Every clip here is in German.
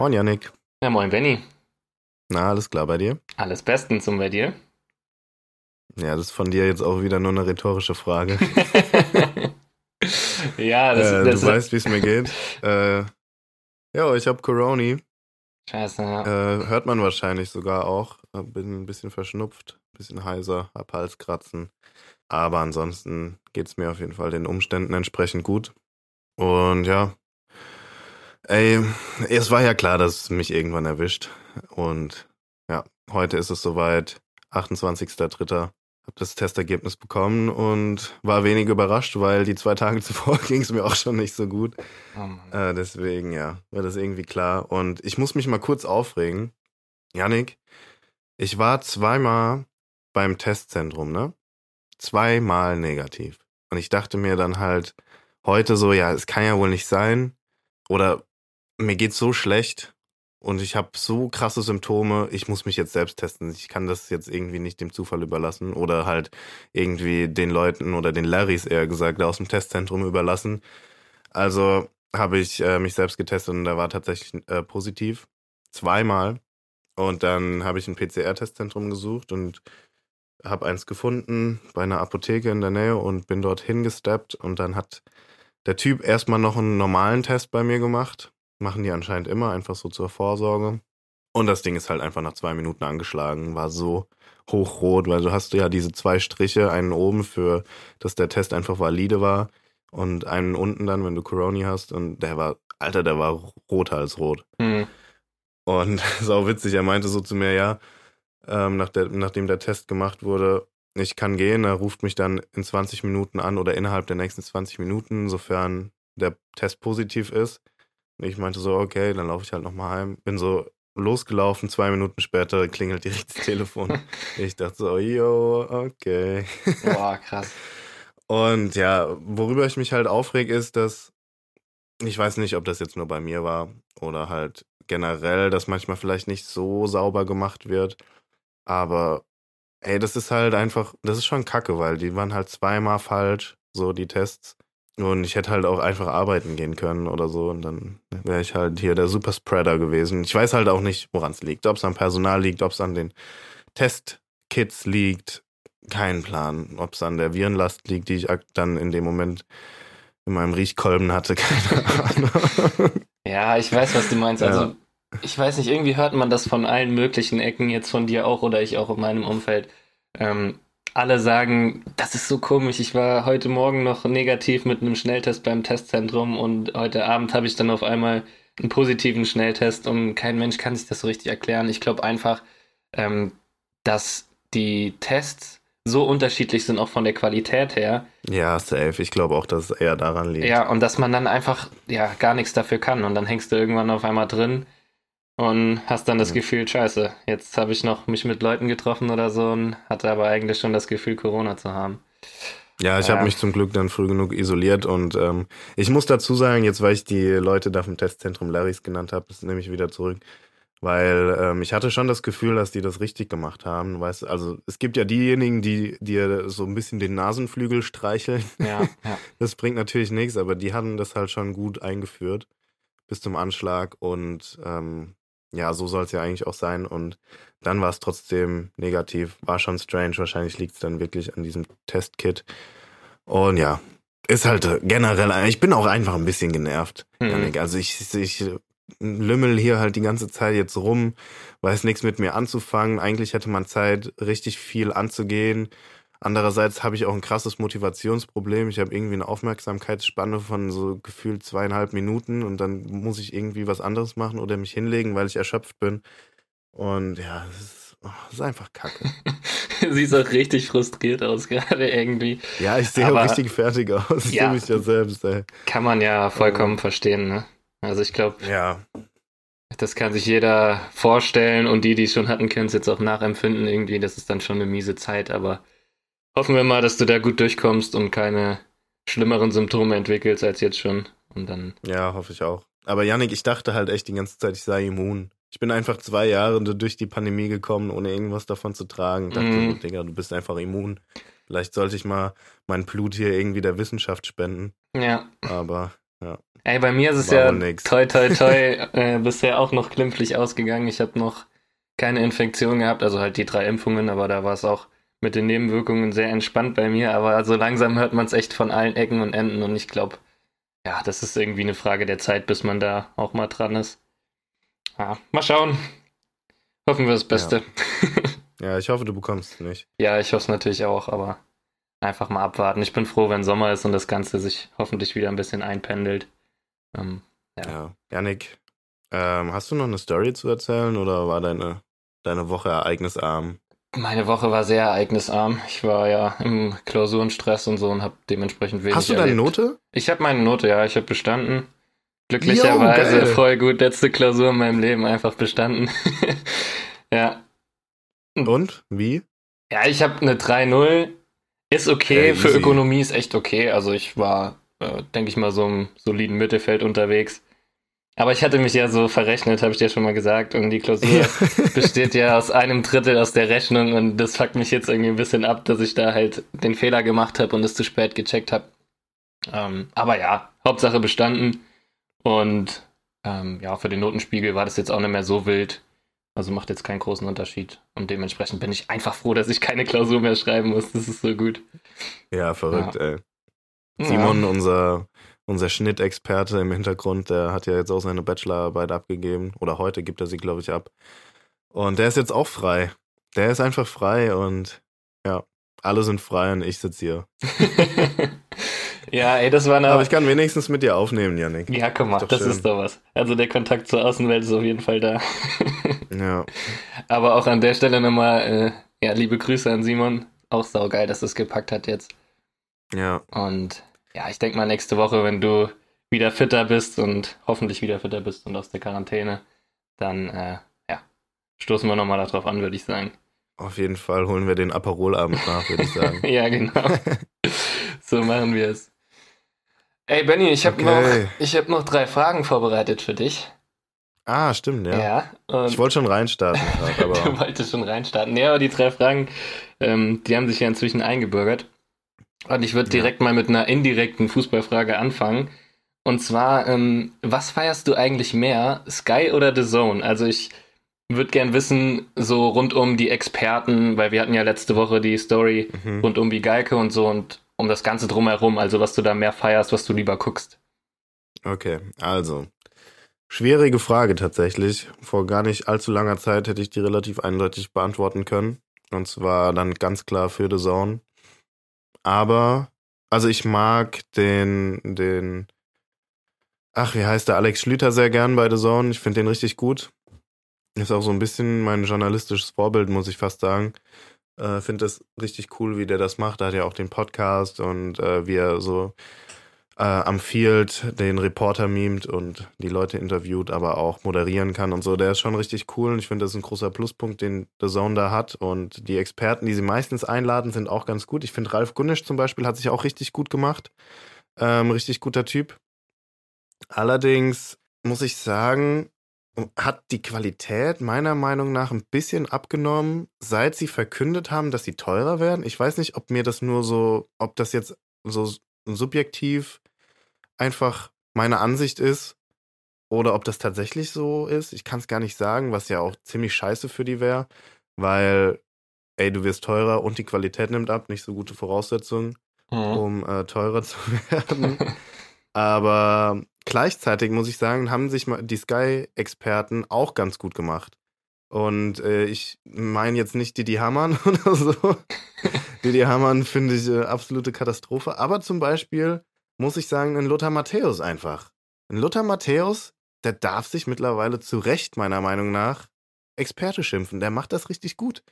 Moin Yannick. Ja, moin Benny. Na, alles klar bei dir? Alles bestens und bei dir? Ja, das ist von dir jetzt auch wieder nur eine rhetorische Frage. ja, das, äh, das Du weißt, wie es mir geht. äh, ja, ich habe Corona. Scheiße, ja. Äh, hört man wahrscheinlich sogar auch. Bin ein bisschen verschnupft, ein bisschen heiser, hab Halskratzen. Aber ansonsten geht es mir auf jeden Fall den Umständen entsprechend gut. Und ja, ey, es war ja klar, dass es mich irgendwann erwischt. Und ja, heute ist es soweit, 28.03. Hab das Testergebnis bekommen und war wenig überrascht, weil die zwei Tage zuvor ging es mir auch schon nicht so gut. Oh. Äh, deswegen, ja, war das irgendwie klar. Und ich muss mich mal kurz aufregen. Janik, ich war zweimal beim Testzentrum, ne? Zweimal negativ. Und ich dachte mir dann halt heute so, ja, es kann ja wohl nicht sein. Oder mir geht's so schlecht und ich habe so krasse Symptome, ich muss mich jetzt selbst testen. Ich kann das jetzt irgendwie nicht dem Zufall überlassen oder halt irgendwie den Leuten oder den Larrys eher gesagt aus dem Testzentrum überlassen. Also habe ich äh, mich selbst getestet und da war tatsächlich äh, positiv. Zweimal. Und dann habe ich ein PCR-Testzentrum gesucht und habe eins gefunden bei einer Apotheke in der Nähe und bin dort hingesteppt. Und dann hat der Typ erstmal noch einen normalen Test bei mir gemacht. Machen die anscheinend immer, einfach so zur Vorsorge. Und das Ding ist halt einfach nach zwei Minuten angeschlagen, war so hochrot, weil du hast ja diese zwei Striche, einen oben für, dass der Test einfach valide war und einen unten dann, wenn du Corona hast und der war, Alter, der war roter als rot. Hm. Und sau witzig, er meinte so zu mir, ja, ähm, nach der, nachdem der Test gemacht wurde, ich kann gehen, er ruft mich dann in 20 Minuten an oder innerhalb der nächsten 20 Minuten, sofern der Test positiv ist. Und ich meinte so, okay, dann laufe ich halt nochmal heim. Bin so losgelaufen, zwei Minuten später klingelt direkt das Telefon. ich dachte so, yo, okay. Boah, krass. Und ja, worüber ich mich halt aufreg, ist, dass ich weiß nicht, ob das jetzt nur bei mir war oder halt generell, dass manchmal vielleicht nicht so sauber gemacht wird. Aber ey, das ist halt einfach, das ist schon kacke, weil die waren halt zweimal falsch, so die Tests. Und ich hätte halt auch einfach arbeiten gehen können oder so. Und dann wäre ich halt hier der Superspreader gewesen. Ich weiß halt auch nicht, woran es liegt. Ob es am Personal liegt, ob es an den Testkits liegt. Kein Plan. Ob es an der Virenlast liegt, die ich dann in dem Moment in meinem Riechkolben hatte. Keine Ahnung. Ja, ich weiß, was du meinst. Also, ich weiß nicht, irgendwie hört man das von allen möglichen Ecken, jetzt von dir auch oder ich auch in meinem Umfeld. Ähm, alle sagen, das ist so komisch. Ich war heute Morgen noch negativ mit einem Schnelltest beim Testzentrum und heute Abend habe ich dann auf einmal einen positiven Schnelltest und kein Mensch kann sich das so richtig erklären. Ich glaube einfach, ähm, dass die Tests so unterschiedlich sind, auch von der Qualität her. Ja, safe. Ich glaube auch, dass es eher daran liegt. Ja, und dass man dann einfach ja gar nichts dafür kann und dann hängst du irgendwann auf einmal drin und hast dann das Mhm. Gefühl, scheiße, jetzt habe ich noch mich mit Leuten getroffen oder so und hatte aber eigentlich schon das Gefühl, Corona zu haben. Ja, ich Ja. habe mich zum Glück dann früh genug isoliert und ähm, ich muss dazu sagen, jetzt weil ich die Leute da vom Testzentrum Larrys genannt habe, das nehme ich wieder zurück, weil ähm, ich hatte schon das Gefühl, dass die das richtig gemacht haben. Weißt, du, also es gibt ja diejenigen, die dir so ein bisschen den Nasenflügel streicheln. Ja, ja. Das bringt natürlich nichts, aber die hatten das halt schon gut eingeführt bis zum Anschlag und ähm, ja, so soll es ja eigentlich auch sein. Und dann war es trotzdem negativ, war schon strange, wahrscheinlich liegt es dann wirklich an diesem Testkit. Und ja, ist halt generell, ich bin auch einfach ein bisschen genervt, Mhm. Also ich, ich lümmel hier halt die ganze Zeit jetzt rum, weiß nichts mit mir anzufangen, eigentlich hätte man Zeit, richtig viel anzugehen, Andererseits habe ich auch ein krasses Motivationsproblem. Ich habe irgendwie eine Aufmerksamkeitsspanne von so gefühlt zweieinhalb Minuten und dann muss ich irgendwie was anderes machen oder mich hinlegen, weil ich erschöpft bin. Und ja, es ist, oh, ist einfach kacke. Siehst auch richtig frustriert aus gerade irgendwie. Ja, ich sehe Aber- auch richtig fertig aus. Ich Ja. mich ja selbst, ey. Kann man ja vollkommen verstehen, ne? Also ich glaube, Ja, das kann sich jeder vorstellen und die, die es schon hatten, können es jetzt auch nachempfinden irgendwie. Das ist dann schon eine miese Zeit, aber hoffen wir mal, dass du da gut durchkommst und keine schlimmeren Symptome entwickelst als jetzt schon. Und dann, ja, hoffe ich auch. Aber Yannick, ich dachte halt echt die ganze Zeit, ich sei immun. Ich bin einfach zwei Jahre durch die Pandemie gekommen, ohne irgendwas davon zu tragen. Ich dachte Mhm. so, Digga, du bist einfach immun. Vielleicht sollte ich mal mein Blut hier irgendwie der Wissenschaft spenden. ja, Aber Ja. Ey, bei mir ist es War ja nix. toi toi toi äh, bisher auch noch glimpflich ausgegangen. Ich habe noch keine Infektion gehabt, also halt die drei Impfungen, aber da war es auch mit den Nebenwirkungen sehr entspannt bei mir. Aber so langsam hört man es echt von allen Ecken und Enden und ich glaube, ja, das ist irgendwie eine Frage der Zeit, bis man da auch mal dran ist. Ja, mal schauen. Hoffen wir das Beste. Ja, ich hoffe, du bekommst es nicht. Ja, ich hoffe es natürlich auch, aber einfach mal abwarten. Ich bin froh, wenn Sommer ist und das Ganze sich hoffentlich wieder ein bisschen einpendelt. Ähm, Ja. Ja. Janik, ähm, hast du noch eine Story zu erzählen oder war deine, deine Woche ereignisarm? Meine Woche war sehr ereignisarm. Ich war ja im Klausurenstress und so und habe dementsprechend wenig Hast du deine erlebt. Note? Ich habe meine Note, ja, ich habe bestanden. Glücklicherweise geil. voll gut, letzte Klausur in meinem Leben einfach bestanden. ja. Und? Wie? Ja, ich habe eine 3-0. Ist okay, Ja, für. Ökonomie ist echt okay. Also ich war, äh, denke ich mal, so im soliden Mittelfeld unterwegs. Aber ich hatte mich ja so verrechnet, habe ich dir schon mal gesagt. Und die Klausur besteht ja aus einem Drittel aus der Rechnung. Und das fuckt mich jetzt irgendwie ein bisschen ab, dass ich da halt den Fehler gemacht habe und es zu spät gecheckt habe. Ähm, aber ja, Hauptsache bestanden. Und ähm, ja, für den Notenspiegel war das jetzt auch nicht mehr so wild. Also macht jetzt keinen großen Unterschied. Und dementsprechend bin ich einfach froh, dass ich keine Klausur mehr schreiben muss. Das ist so gut. Ja, verrückt, ey. Simon, unser, unser Schnittexperte im Hintergrund, der hat ja jetzt auch seine Bachelorarbeit abgegeben. Oder heute gibt er sie, glaube ich, ab. Und der ist jetzt auch frei. Der ist einfach frei und ja, alle sind frei und ich sitze hier. ja, ey, das war eine. Aber ich kann wenigstens mit dir aufnehmen, Janik. ja, guck mal, Ist das schön. ist doch was. Also der Kontakt zur Außenwelt ist auf jeden Fall da. Ja, Aber auch an der Stelle nochmal, äh, ja, liebe Grüße an Simon. Auch saugeil, dass es gepackt hat jetzt. ja, Und ja, ich denke mal nächste Woche, wenn du wieder fitter bist und hoffentlich wieder fitter bist und aus der Quarantäne, dann äh, ja, stoßen wir nochmal darauf an, würde ich sagen. auf jeden Fall holen wir den Aperolabend nach, würde ich sagen. ja, genau. so machen wir es. Ey, Benny, ich habe Okay. noch, ich hab noch drei Fragen vorbereitet für dich. Ah, stimmt, ja. Ja. Ich wollte schon reinstarten, grad, du aber wolltest schon reinstarten. Ja, aber die drei Fragen, ähm, die haben sich ja inzwischen eingebürgert. Und ich würde direkt mal mit einer indirekten Fußballfrage anfangen. Und zwar, ähm, was feierst du eigentlich mehr, Sky oder The Zone? Also ich würde gern wissen, so rund um die Experten, weil wir hatten ja letzte Woche die Story mhm. rund um die Geike und so und um das Ganze drumherum, also was du da mehr feierst, was du lieber guckst. Okay, also. Schwierige Frage tatsächlich. Vor gar nicht allzu langer Zeit hätte ich die relativ eindeutig beantworten können. Und zwar dann ganz klar für The Zone. Aber, also ich mag den, den, ach, wie heißt der, Alex Schlüter sehr gern bei The Zone. Ich finde den richtig gut. Ist auch so ein bisschen mein journalistisches Vorbild, muss ich fast sagen. Äh, finde das richtig cool, wie der das macht. Er hat ja auch den Podcast und äh, wie er so äh, am Field den Reporter mimt und die Leute interviewt, aber auch moderieren kann und so. Der ist schon richtig cool und ich finde, das ist ein großer Pluspunkt, den The Zone da hat. Und die Experten, die sie meistens einladen, sind auch ganz gut. Ich finde, Ralf Gunnisch zum Beispiel hat sich auch richtig gut gemacht. Ähm, richtig guter Typ. Allerdings muss ich sagen, hat die Qualität meiner Meinung nach ein bisschen abgenommen, seit sie verkündet haben, dass sie teurer werden. Ich weiß nicht, ob mir das nur so, ob das jetzt so subjektiv einfach meine Ansicht ist oder ob das tatsächlich so ist. Ich kann es gar nicht sagen, was ja auch ziemlich scheiße für die wäre, weil, ey, du wirst teurer und die Qualität nimmt ab, nicht so gute Voraussetzungen, um äh, teurer zu werden. Aber gleichzeitig muss ich sagen, haben sich die Sky-Experten auch ganz gut gemacht. Und äh, ich meine jetzt nicht Didi Hamann oder so. Didi Hamann finde ich äh, absolute Katastrophe. Aber zum Beispiel muss ich sagen, ein Lothar Matthäus einfach. Ein Lothar Matthäus, der darf sich mittlerweile zu Recht, meiner Meinung nach, Experte schimpfen. Der macht das richtig gut.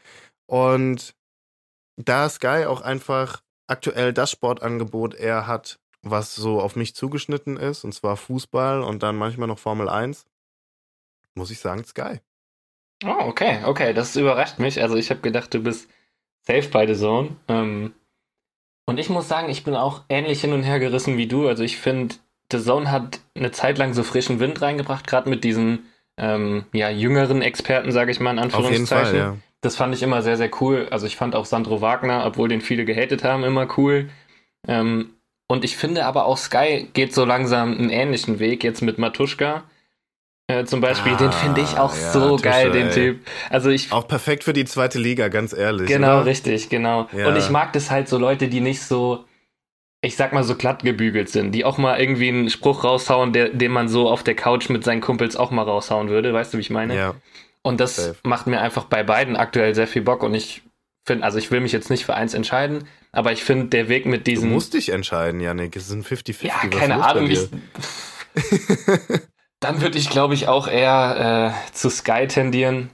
Und da Sky auch einfach aktuell das Sportangebot er hat, was so auf mich zugeschnitten ist, und zwar Fußball und dann manchmal noch Formel 1, muss ich sagen, Sky. Oh, okay, okay, das überrascht mich. Also ich habe gedacht, du bist safe bei The Zone. Ähm, und ich muss sagen, ich bin auch ähnlich hin und her gerissen wie du. Also ich finde, The Zone hat eine Zeit lang so frischen Wind reingebracht, gerade mit diesen ähm, ja, jüngeren Experten, sage ich mal in Auf jeden Anführungszeichen. Fall, ja. Das fand ich immer sehr, sehr cool. Also ich fand auch Sandro Wagner, obwohl den viele gehatet haben, immer cool. Ähm, Und ich finde aber auch Sky geht so langsam einen ähnlichen Weg jetzt mit Matuschka. Äh, zum Beispiel, Ah, den finde ich auch ja, so Tusche, geil, den ey. Typ. Also ich Auch perfekt für die zweite Liga, ganz ehrlich. Genau, oder? richtig, genau. Ja. Und ich mag das halt so Leute, die nicht so, ich sag mal so glatt gebügelt sind, die auch mal irgendwie einen Spruch raushauen, der, den man so auf der Couch mit seinen Kumpels auch mal raushauen würde, weißt du, wie ich meine? Ja, Und das safe. macht mir einfach bei beiden aktuell sehr viel Bock und ich finde, also ich will mich jetzt nicht für eins entscheiden, aber ich finde der Weg mit du diesen. musst dich entscheiden, Janik. Es sind 50-50. ja, keine Ahnung. Ich, dann würde ich, glaube ich, auch eher äh, zu Sky tendieren.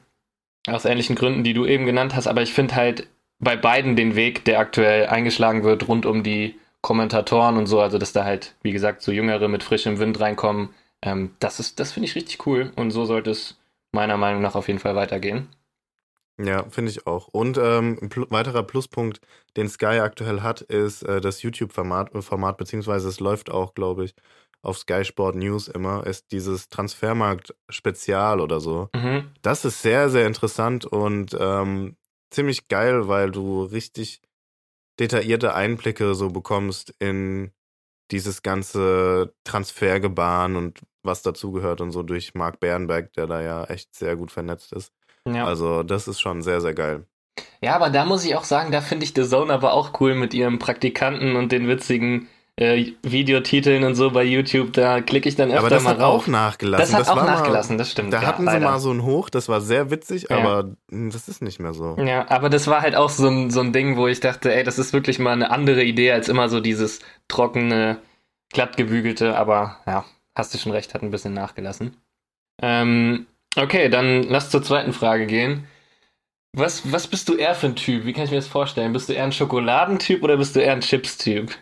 Aus ähnlichen Gründen, die du eben genannt hast. Aber ich finde halt bei beiden den Weg, der aktuell eingeschlagen wird, rund um die Kommentatoren und so, also dass da halt, wie gesagt, so Jüngere mit frischem Wind reinkommen, ähm, das ist, das finde ich richtig cool. Und so sollte es meiner Meinung nach auf jeden Fall weitergehen. Ja, finde ich auch. Und ähm, ein pl weiterer Pluspunkt, den Sky aktuell hat, ist äh, das YouTube-Format, Format, beziehungsweise es läuft auch, glaube ich, auf Sky Sport News immer, ist dieses Transfermarkt-Spezial oder so. Mhm. Das ist sehr, sehr interessant und ähm, ziemlich geil, weil du richtig detaillierte Einblicke so bekommst in dieses ganze Transfergebaren und was dazugehört und so durch Marc Bernberg, der da ja echt sehr gut vernetzt ist. Ja. Also das ist schon sehr, sehr geil. Ja, aber da muss ich auch sagen, da finde ich The Zone aber auch cool mit ihrem Praktikanten und den witzigen äh, Videotiteln und so bei YouTube. Da klicke ich dann öfter Aber das mal hat auch nachgelassen. das hat auch war nachgelassen, das stimmt. Mal, da ja, hatten leider. sie mal so ein Hoch, das war sehr witzig, Ja. aber mh, das ist nicht mehr so. Ja, aber das war halt auch so ein, so ein Ding, wo ich dachte, ey, das ist wirklich mal eine andere Idee als immer so dieses trockene, glattgebügelte, aber ja, hast du schon recht, hat ein bisschen nachgelassen. Ähm, okay, dann lass zur zweiten Frage gehen. Was, was bist du eher für ein Typ? Wie kann ich mir das vorstellen? Bist du eher ein Schokoladentyp oder bist du eher ein Chips-Typ?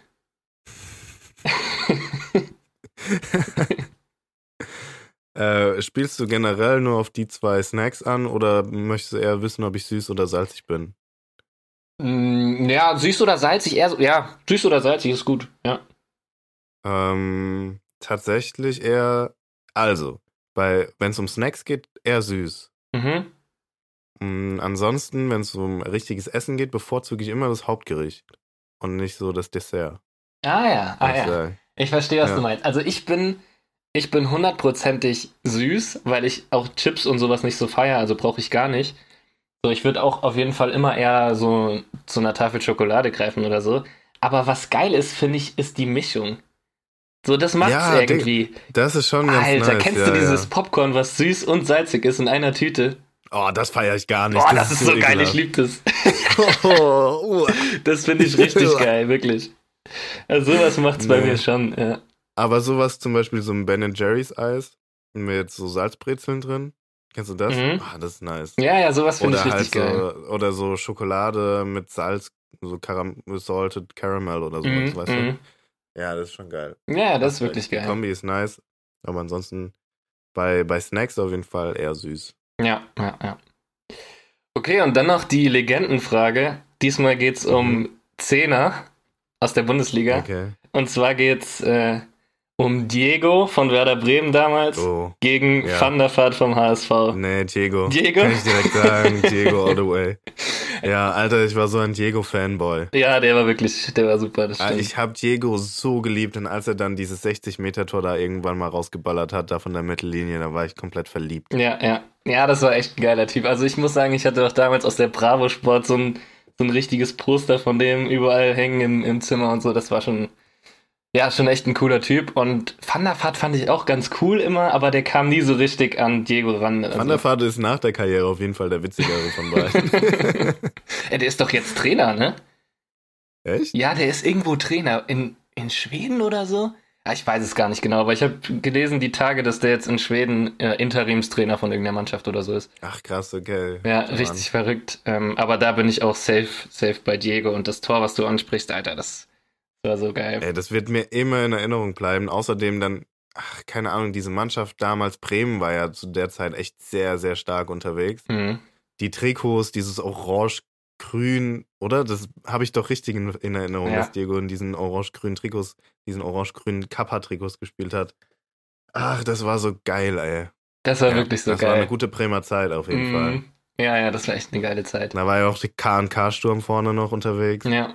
Äh, spielst du generell nur auf die zwei Snacks an oder möchtest du eher wissen, ob ich süß oder salzig bin? Mm, ja, süß oder salzig? Eher so, ja, süß oder salzig ist gut, ja. Ähm, tatsächlich eher, also, bei, wenn es um Snacks geht, eher süß. Mhm. Mm, ansonsten, wenn es um richtiges Essen geht, bevorzuge ich immer das Hauptgericht und nicht so das Dessert. Ah ja, ah ja. sagen. Ich verstehe, was Ja. du meinst. Also ich bin, ich bin hundertprozentig süß, weil ich auch Chips und sowas nicht so feier, also brauche ich gar nicht. So, ich würde auch auf jeden Fall immer eher so zu einer Tafel Schokolade greifen oder so. Aber was geil ist, finde ich, ist die Mischung. So, das macht's Ja, irgendwie. Das ist schon ganz Alter, nice. kennst ja, du dieses Ja. Popcorn, was süß und salzig ist in einer Tüte? Oh, das feiere ich gar nicht. Boah, das, ist so geil, ich liebe das. Oh, uh. Das finde ich richtig geil, wirklich. Also sowas macht's bei Nee. mir schon, ja. Aber sowas zum Beispiel so ein Ben Jerry's Eis mit so Salzbrezeln drin. Kennst du das? Mhm. Ah, das ist nice. Ja, ja, sowas finde ich halt richtig geil. so, oder so Schokolade mit Salz, so Caram Salted Caramel oder sowas, Mhm, weißt mhm. du? Ja, das ist schon geil. Ja, das ist Die wirklich geil. Kombi ist nice. Aber ansonsten bei, bei Snacks auf jeden Fall eher süß. Ja, ja, ja. Okay, und dann noch die Legendenfrage. Diesmal geht's um Zehner aus der Bundesliga. Okay. Und zwar geht's äh, um Diego von Werder Bremen damals Oh. gegen Ja. Van der Vaart vom HSV. Nee, Diego. Diego? Kann ich direkt sagen. Diego all the way. Ja, Alter, ich war so ein Diego-Fanboy. Ja, der war wirklich, der war super, das Ah, stimmt. Ich habe Diego so geliebt und als er dann dieses 60-Meter-Tor da irgendwann mal rausgeballert hat, da von der Mittellinie, da war ich komplett verliebt. Ja, ja. Ja, das war echt ein geiler Typ. Also ich muss sagen, ich hatte auch damals aus der Bravo Sport so ein, so ein richtiges Poster von dem überall hängen im, im Zimmer und so. Das war schon, ja, schon echt ein cooler Typ. Und Van der Vaart fand ich auch ganz cool immer, aber der kam nie so richtig an Diego ran. Also, Van der Vaart ist nach der Karriere auf jeden Fall der witzigere von beiden. ja, der ist doch jetzt Trainer, ne? Echt? Ja, der ist irgendwo Trainer. In, in Schweden oder so? Ich weiß es gar nicht genau, aber ich habe gelesen die Tage, dass der jetzt in Schweden äh, Interimstrainer von irgendeiner Mannschaft oder so ist. Ach krass, okay. Ja, Mann. richtig verrückt. Ähm, aber da bin ich auch safe, safe bei Diego. Und das Tor, was du ansprichst, Alter, das war so geil. Ey, das wird mir immer in Erinnerung bleiben. Außerdem dann, ach, keine Ahnung, diese Mannschaft damals, Bremen war ja zu der Zeit echt sehr, sehr stark unterwegs. Mhm. Die Trikots, dieses orange-grün, oder? Das habe ich doch richtig in, in Erinnerung, Ja. dass Diego in diesen orange-grünen Trikots, diesen orange-grünen Kappa-Trikots gespielt hat. Ach, das war so geil, ey. Das war Ja, wirklich so das war eine geil. gute Bremer Zeit auf jeden Fall. Mhm. Ja, ja, das war echt eine geile Zeit. Da war ja auch die K&K-Sturm vorne noch unterwegs. Ja.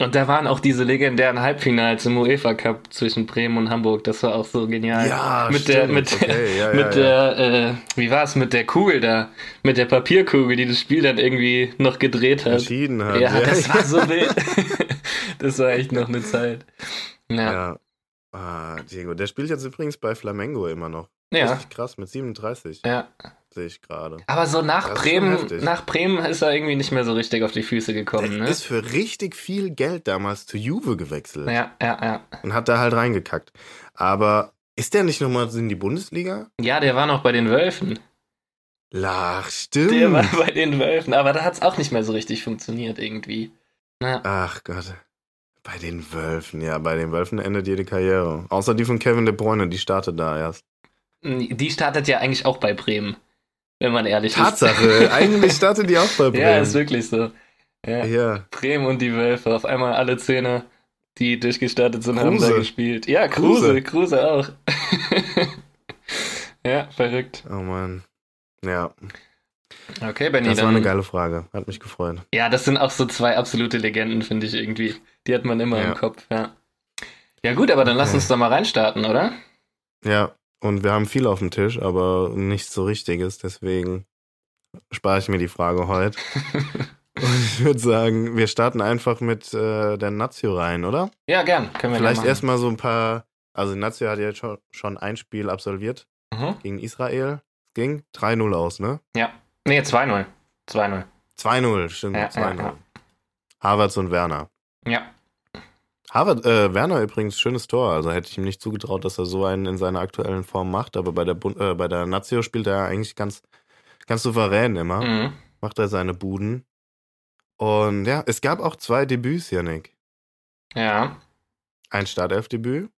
Und da waren auch diese legendären Halbfinals im UEFA Cup zwischen Bremen und Hamburg. Das war auch so genial. Ja, mit stimmt. der, mit, okay, ja, mit ja, der, äh, wie war es, mit der Kugel da, mit der Papierkugel, die das Spiel dann irgendwie noch gedreht hat. Entschieden hat. Ja, das war so wild. das war echt noch eine Zeit. Ja. Ja. Ah, Diego, der spielt jetzt übrigens bei Flamengo immer noch. Ja. Richtig krass, mit 37 ja. Sehe ich gerade. Aber so nach Das Bremen, nach Bremen ist er irgendwie nicht mehr so richtig auf die Füße Der gekommen, ne? ist für richtig viel Geld damals zu Juve gewechselt Ja, ja, ja. und hat da halt reingekackt. Aber ist der nicht nochmal in die Bundesliga? Ja, der war noch bei den Wölfen. Lach, stimmt. Der war bei den Wölfen, aber da hat es auch nicht mehr so richtig funktioniert irgendwie. Na, Ach Gott. Bei den Wölfen, ja, bei den Wölfen endet jede Karriere. Außer die von Kevin De Bruyne, die startet da erst. die startet ja eigentlich auch bei Bremen, wenn man ehrlich Tatsache, eigentlich startet die auch bei ist. Bremen. Ja, ist wirklich so. Ja. Ja, Bremen und die Wölfe, auf einmal alle Zehner, die durchgestartet sind, haben Kruse. da gespielt. Ja, Kruse, Kruse. Kruse auch. ja, verrückt. oh Mann. Ja, Okay, Benny, das war dann. eine geile Frage. Hat mich gefreut. Ja, das sind auch so zwei absolute Legenden, finde ich irgendwie. Die hat man immer Ja. im Kopf, ja. Ja gut, aber dann lass uns da mal reinstarten, oder? Ja, und wir haben viel auf dem Tisch, aber nichts so Richtiges, deswegen spare ich mir die Frage heute. und ich würde sagen, wir starten einfach mit äh, der Nazio rein, oder? Ja, gern. Können wir Vielleicht erstmal so ein paar. Also, Nazio hat ja jetzt schon, schon ein Spiel absolviert. Mhm. gegen Israel. Ging 3-0 aus, ne? Ja. Nee, 2-0. 2-0. 2-0, stimmt, Ja, 2-0. ja, ja. Havertz und Werner. Ja. Harvard, äh, Werner übrigens schönes Tor. Also hätte ich ihm nicht zugetraut, dass er so einen in seiner aktuellen Form macht. Aber bei der, Bund äh, bei der Nazio spielt er eigentlich ganz, ganz souverän immer. Mhm. Macht er seine Buden. Und ja, es gab auch zwei Debüts, Janik. Ja. Ein Startelfdebüt.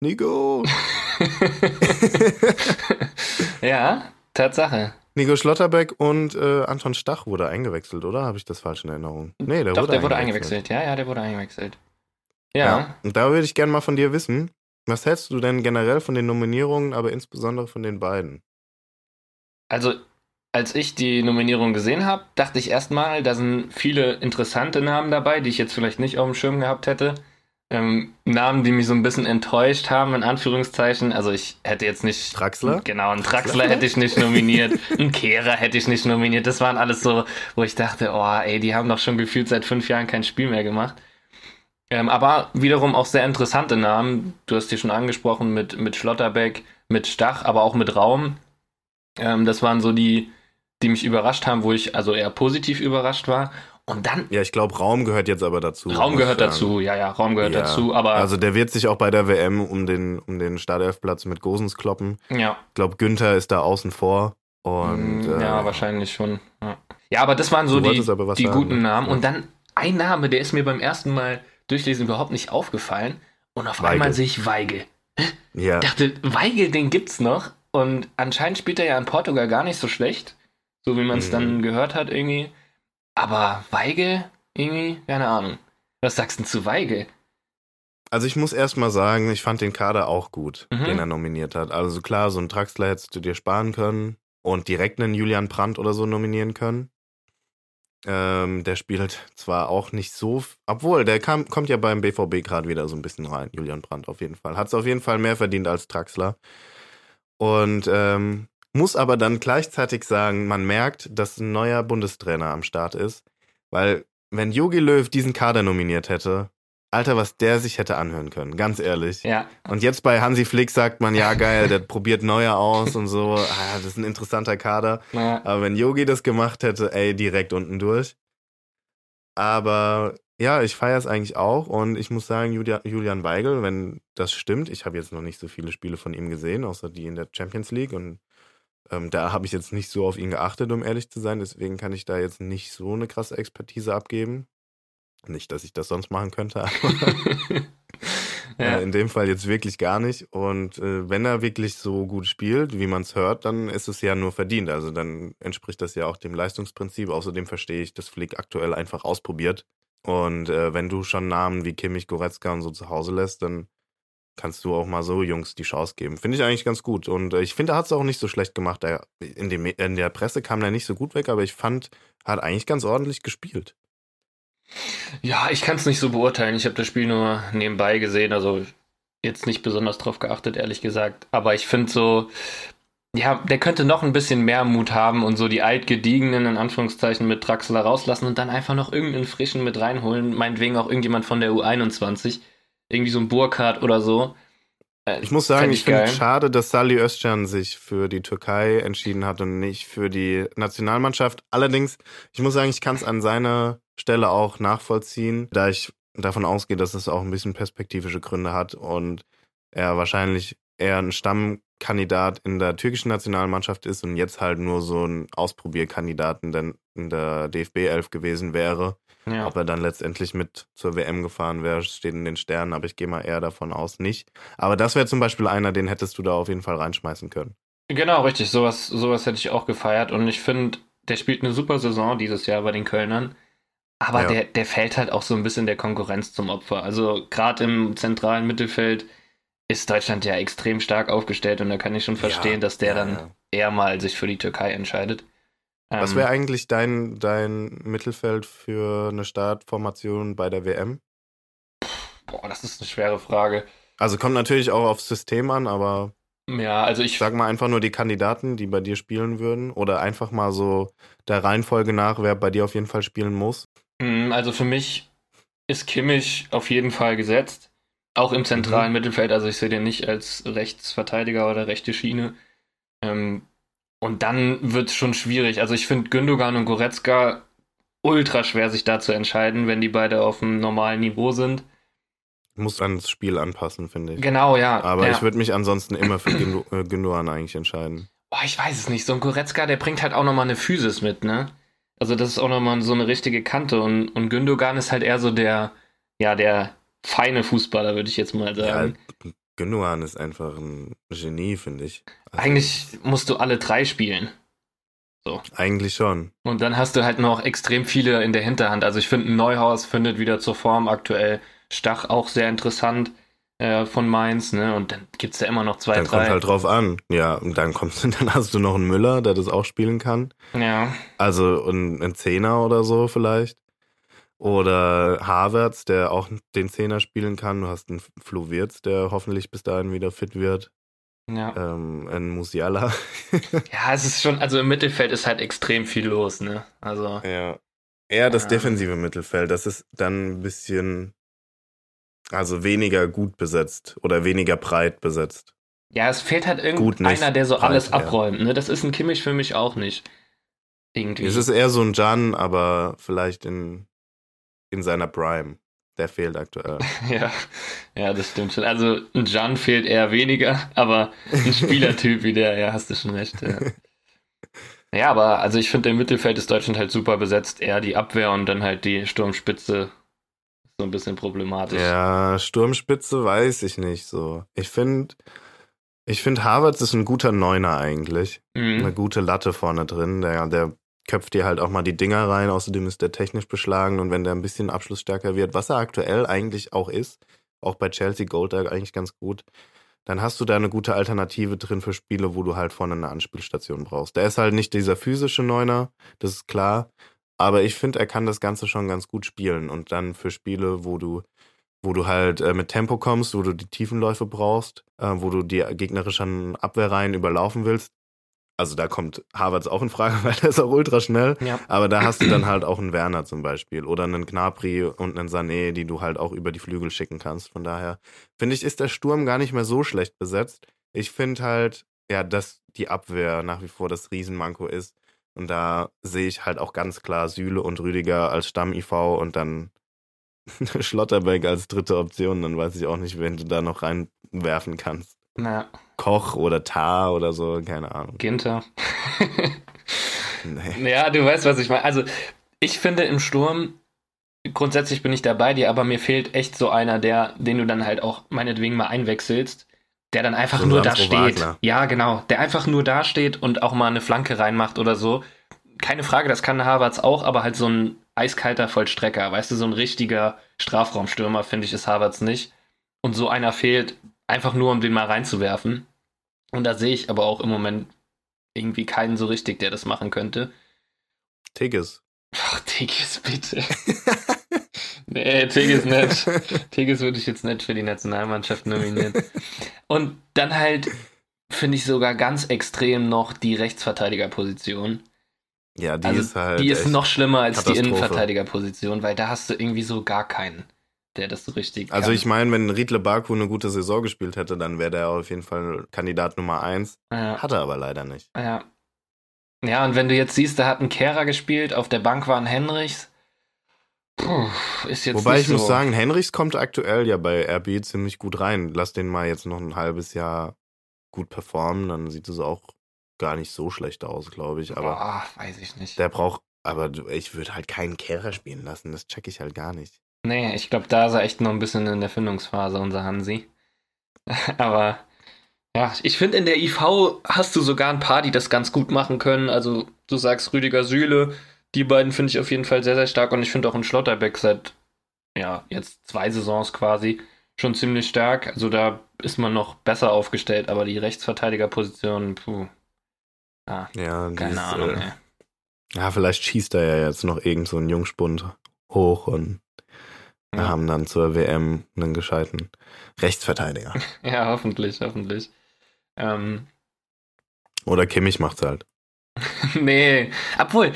Nico! ja, Tatsache. Nico Schlotterbeck und äh, Anton Stach wurde eingewechselt, oder? Habe ich das falsch in Erinnerung? Nee, der Doch, wurde der wurde eingewechselt. Ja, ja, der wurde eingewechselt. Ja. Und da würde ich gerne mal von dir wissen, was hältst du denn generell von den Nominierungen, aber insbesondere von den beiden? Also, als ich die Nominierung gesehen habe, dachte ich erstmal, da sind viele interessante Namen dabei, die ich jetzt vielleicht nicht auf dem Schirm gehabt hätte. Ähm, Namen, die mich so ein bisschen enttäuscht haben, in Anführungszeichen. Also ich hätte jetzt nicht. Draxler? Genau, einen Draxler hätte ich nicht nominiert, einen Kehrer hätte ich nicht nominiert. Das waren alles so, wo ich dachte, oh, ey, die haben doch schon gefühlt seit fünf Jahren kein Spiel mehr gemacht. Ähm, aber wiederum auch sehr interessante Namen. Du hast die schon angesprochen mit, mit Schlotterbeck, mit Stach, aber auch mit Raum. Ähm, das waren so die, die mich überrascht haben, wo ich also eher positiv überrascht war. Und dann, Ja, ich glaube, Raum gehört jetzt aber dazu. Raum gehört dazu, ja, ja, Raum gehört Ja. dazu, aber Also der wird sich auch bei der WM um den, um den Startelfplatz mit Gosens kloppen. ja, Ich glaube, Günther ist da außen vor. Und, Mm, ja, äh, wahrscheinlich schon. Ja, ja aber das waren so die, die guten? Namen. Ja. Und dann ein Name, der ist mir beim ersten Mal durchlesen überhaupt nicht aufgefallen. Und auf Weigel. einmal sehe ich Weigel. Ja, Ich dachte, Weigel, den gibt's noch. Und anscheinend spielt er ja in Portugal gar nicht so schlecht. So wie man es Mhm. dann gehört hat irgendwie. Aber Weigel, irgendwie, keine Ahnung. Was sagst du denn zu Weigel? also ich muss erst mal sagen, ich fand den Kader auch gut, Mhm. den er nominiert hat. Also klar, so einen Draxler hättest du dir sparen können und direkt einen Julian Brandt oder so nominieren können. Ähm, der spielt zwar auch nicht so, obwohl der kam, kommt ja beim BVB gerade wieder so ein bisschen rein, Julian Brandt auf jeden Fall. Hat es auf jeden Fall mehr verdient als Draxler. Und ähm, muss aber dann gleichzeitig sagen, man merkt, dass ein neuer Bundestrainer am Start ist, weil wenn Jogi Löw diesen Kader nominiert hätte, Alter, was der sich hätte anhören können, ganz ehrlich. Ja, Und jetzt bei Hansi Flick sagt man, ja geil, der probiert Neuer aus und so, ah, das ist ein interessanter Kader. na, Aber wenn Yogi das gemacht hätte, ey, direkt unten durch. Aber ja, ich feiere es eigentlich auch und ich muss sagen, Julia, Julian Weigel, wenn das stimmt, ich habe jetzt noch nicht so viele Spiele von ihm gesehen, außer die in der Champions League und ähm, da habe ich jetzt nicht so auf ihn geachtet, um ehrlich zu sein, deswegen kann ich da jetzt nicht so eine krasse Expertise abgeben. Nicht, dass ich das sonst machen könnte, aber ja. äh, in dem Fall jetzt wirklich gar nicht. Und äh, wenn er wirklich so gut spielt, wie man es hört, dann ist es ja nur verdient. Also dann entspricht das ja auch dem Leistungsprinzip. Außerdem verstehe ich, dass Flick aktuell einfach ausprobiert. Und äh, wenn du schon Namen wie Kimmich, Goretzka und so zu Hause lässt, dann kannst du auch mal so Jungs die Chance geben. Finde ich eigentlich ganz gut. Und äh, ich finde, er hat es auch nicht so schlecht gemacht. Er, in, dem, in der Presse kam er nicht so gut weg, aber ich fand, er hat eigentlich ganz ordentlich gespielt. Ja, ich kann es nicht so beurteilen. Ich habe das Spiel nur nebenbei gesehen, also jetzt nicht besonders drauf geachtet, ehrlich gesagt. Aber ich finde so, ja, der könnte noch ein bisschen mehr Mut haben und so die altgediegenen, in Anführungszeichen, mit Draxler rauslassen und dann einfach noch irgendeinen frischen mit reinholen. Meinetwegen auch irgendjemand von der U21. Irgendwie so ein Burkhardt oder so. Äh, ich muss sagen, ich, ich finde es schade, dass Sali Özcan sich für die Türkei entschieden hat und nicht für die Nationalmannschaft. Allerdings, ich muss sagen, ich kann es an seiner Stelle auch nachvollziehen, da ich davon ausgehe, dass es auch ein bisschen perspektivische Gründe hat und er wahrscheinlich eher ein Stammkandidat in der türkischen Nationalmannschaft ist und jetzt halt nur so ein Ausprobierkandidat in der, in der DFB 11 gewesen wäre. Ja. Ob er dann letztendlich mit zur WM gefahren wäre, steht in den Sternen, aber ich gehe mal eher davon aus nicht. Aber das wäre zum Beispiel einer, den hättest du da auf jeden Fall reinschmeißen können. Genau, richtig. Sowas, sowas hätte ich auch gefeiert und ich finde, der spielt eine super Saison dieses Jahr bei den Kölnern. Aber ja. der, der fällt halt auch so ein bisschen der Konkurrenz zum Opfer. Also gerade im zentralen Mittelfeld ist Deutschland ja extrem stark aufgestellt und da kann ich schon verstehen, ja, dass der ja, dann eher mal sich für die Türkei entscheidet. Was wäre ähm, eigentlich dein, dein Mittelfeld für eine Startformation bei der WM? Boah, das ist eine schwere Frage. Also kommt natürlich auch aufs System an, aber ja, also ich sag mal einfach nur die Kandidaten, die bei dir spielen würden oder einfach mal so der Reihenfolge nach, wer bei dir auf jeden Fall spielen muss. Mhm, also für mich ist Kimmich auf jeden Fall gesetzt. Auch im zentralen mhm. Mittelfeld, also ich sehe den nicht als Rechtsverteidiger oder rechte Schiene. Ähm, und dann wird es schon schwierig. Also ich finde Gündogan und Goretzka ultra schwer, sich da zu entscheiden, wenn die beide auf einem normalen Niveau sind. Muss ans Spiel anpassen, finde ich. Genau, ja. Aber ja. ich würde mich ansonsten immer für äh, Gündogan eigentlich entscheiden. Boah, ich weiß es nicht. So ein Goretzka, der bringt halt auch nochmal eine Physis mit, ne? Also das ist auch nochmal so eine richtige Kante. Und, und Gündogan ist halt eher so der, ja, der feine Fußballer, würde ich jetzt mal sagen. Ja, Gündogan ist einfach ein Genie, finde ich. Also Eigentlich musst du alle drei spielen. So. Eigentlich schon. Und dann hast du halt noch extrem viele in der Hinterhand. Also ich finde, Neuhaus findet wieder zur Form aktuell. Stach auch sehr interessant äh, von Mainz, ne? Und dann gibt es ja immer noch zwei, dann drei. Dann kommt halt drauf an. Ja, und dann kommst dann hast du noch einen Müller, der das auch spielen kann. Ja. Also und ein Zehner oder so vielleicht. Oder Havertz, der auch den Zehner spielen kann. Du hast einen Flo Wirtz, der hoffentlich bis dahin wieder fit wird. Ja. Ähm, ein Musiala. ja, es ist schon, also im Mittelfeld ist halt extrem viel los, ne? Also. Ja. Eher das defensive Mittelfeld, das ist dann ein bisschen, also weniger gut besetzt oder weniger breit besetzt. Ja, es fehlt halt irgendeiner, der so breit, alles abräumt, ne? Das ist ein Kimmich für mich auch nicht. Irgendwie. Es ist eher so ein Jan, aber vielleicht in in seiner Prime. Der fehlt aktuell. Ja, ja, das stimmt schon. Also ein Jan fehlt eher weniger, aber ein Spielertyp wie der, ja, hast du schon recht. Ja, ja aber also ich finde, im Mittelfeld ist Deutschland halt super besetzt. Eher die Abwehr und dann halt die Sturmspitze so ein bisschen problematisch. Ja, Sturmspitze weiß ich nicht so. Ich finde, ich finde, Harvard ist ein guter Neuner eigentlich. Mhm. Eine gute Latte vorne drin. Der, der köpft dir halt auch mal die Dinger rein. Außerdem ist der technisch beschlagen und wenn der ein bisschen abschlussstärker wird, was er aktuell eigentlich auch ist, auch bei Chelsea Gold eigentlich ganz gut, dann hast du da eine gute Alternative drin für Spiele, wo du halt vorne eine Anspielstation brauchst. Der ist halt nicht dieser physische Neuner, das ist klar. Aber ich finde, er kann das Ganze schon ganz gut spielen. Und dann für Spiele, wo du, wo du halt äh, mit Tempo kommst, wo du die Tiefenläufe brauchst, äh, wo du die gegnerischen Abwehrreihen überlaufen willst, also da kommt Harvards auch in Frage, weil der ist auch ultra schnell. Ja. Aber da hast du dann halt auch einen Werner zum Beispiel oder einen Gnabry und einen Sané, die du halt auch über die Flügel schicken kannst. Von daher finde ich, ist der Sturm gar nicht mehr so schlecht besetzt. Ich finde halt, ja, dass die Abwehr nach wie vor das Riesenmanko ist. Und da sehe ich halt auch ganz klar Süle und Rüdiger als Stamm-IV und dann Schlotterbeck als dritte Option. Dann weiß ich auch nicht, wen du da noch reinwerfen kannst. Na. Koch oder Tar oder so, keine Ahnung. Ginter. nee. Ja, du weißt, was ich meine. Also, ich finde im Sturm, grundsätzlich bin ich da bei dir, aber mir fehlt echt so einer, der, den du dann halt auch meinetwegen mal einwechselst, der dann einfach so nur da steht. Wagner. Ja, genau. Der einfach nur da steht und auch mal eine Flanke reinmacht oder so. Keine Frage, das kann Havertz auch, aber halt so ein eiskalter Vollstrecker, weißt du, so ein richtiger Strafraumstürmer, finde ich, ist Havertz nicht. Und so einer fehlt, Einfach nur, um den mal reinzuwerfen. Und da sehe ich aber auch im Moment irgendwie keinen so richtig, der das machen könnte. Tigges. Ach, Tigges, bitte. Nee, Tigges nicht. Tigges würde ich jetzt nicht für die Nationalmannschaft nominieren. Und dann halt finde ich sogar ganz extrem noch die Rechtsverteidigerposition. Ja, die Also ist halt. die ist noch schlimmer als die. Innenverteidigerposition, weil da hast du irgendwie so gar keinen, der das so richtig Also kann. ich meine, wenn Riedle Baku eine gute Saison gespielt hätte, dann wäre der auf jeden Fall Kandidat Nummer eins. ja, Hat er aber leider nicht. ja. ja, und wenn du jetzt siehst, da hat ein Kehrer gespielt, auf der Bank war ein Henrichs. Puh, ist jetzt Wobei ich muss so. sagen, Henrichs kommt aktuell ja bei RB ziemlich gut rein. Lass den mal jetzt noch ein halbes Jahr gut performen, dann sieht es auch gar nicht so schlecht aus, glaube ich. Aber Boah, weiß ich nicht. der braucht, aber ich würde halt keinen Kehrer spielen lassen, das check ich halt gar nicht. Nee, ich glaube, da ist er echt noch ein bisschen in der Findungsphase, unser Hansi. Aber ja, ich finde, in der IV hast du sogar ein paar, die das ganz gut machen können. Also, du sagst Rüdiger Sühle, die beiden finde ich auf jeden Fall sehr, sehr stark. Und ich finde auch ein Schlotterbeck seit, ja, jetzt zwei Saisons quasi schon ziemlich stark. Also, da ist man noch besser aufgestellt. Aber die Rechtsverteidigerposition, puh. Ah, Ja, keine ist, Ahnung, äh, ey. Ja, vielleicht schießt er ja jetzt noch irgend so einen Jungspund hoch und wir Ja. haben dann zur WM einen gescheiten Rechtsverteidiger. Ja, hoffentlich, hoffentlich. Ähm, Oder Kimmich macht's halt. Nee, obwohl,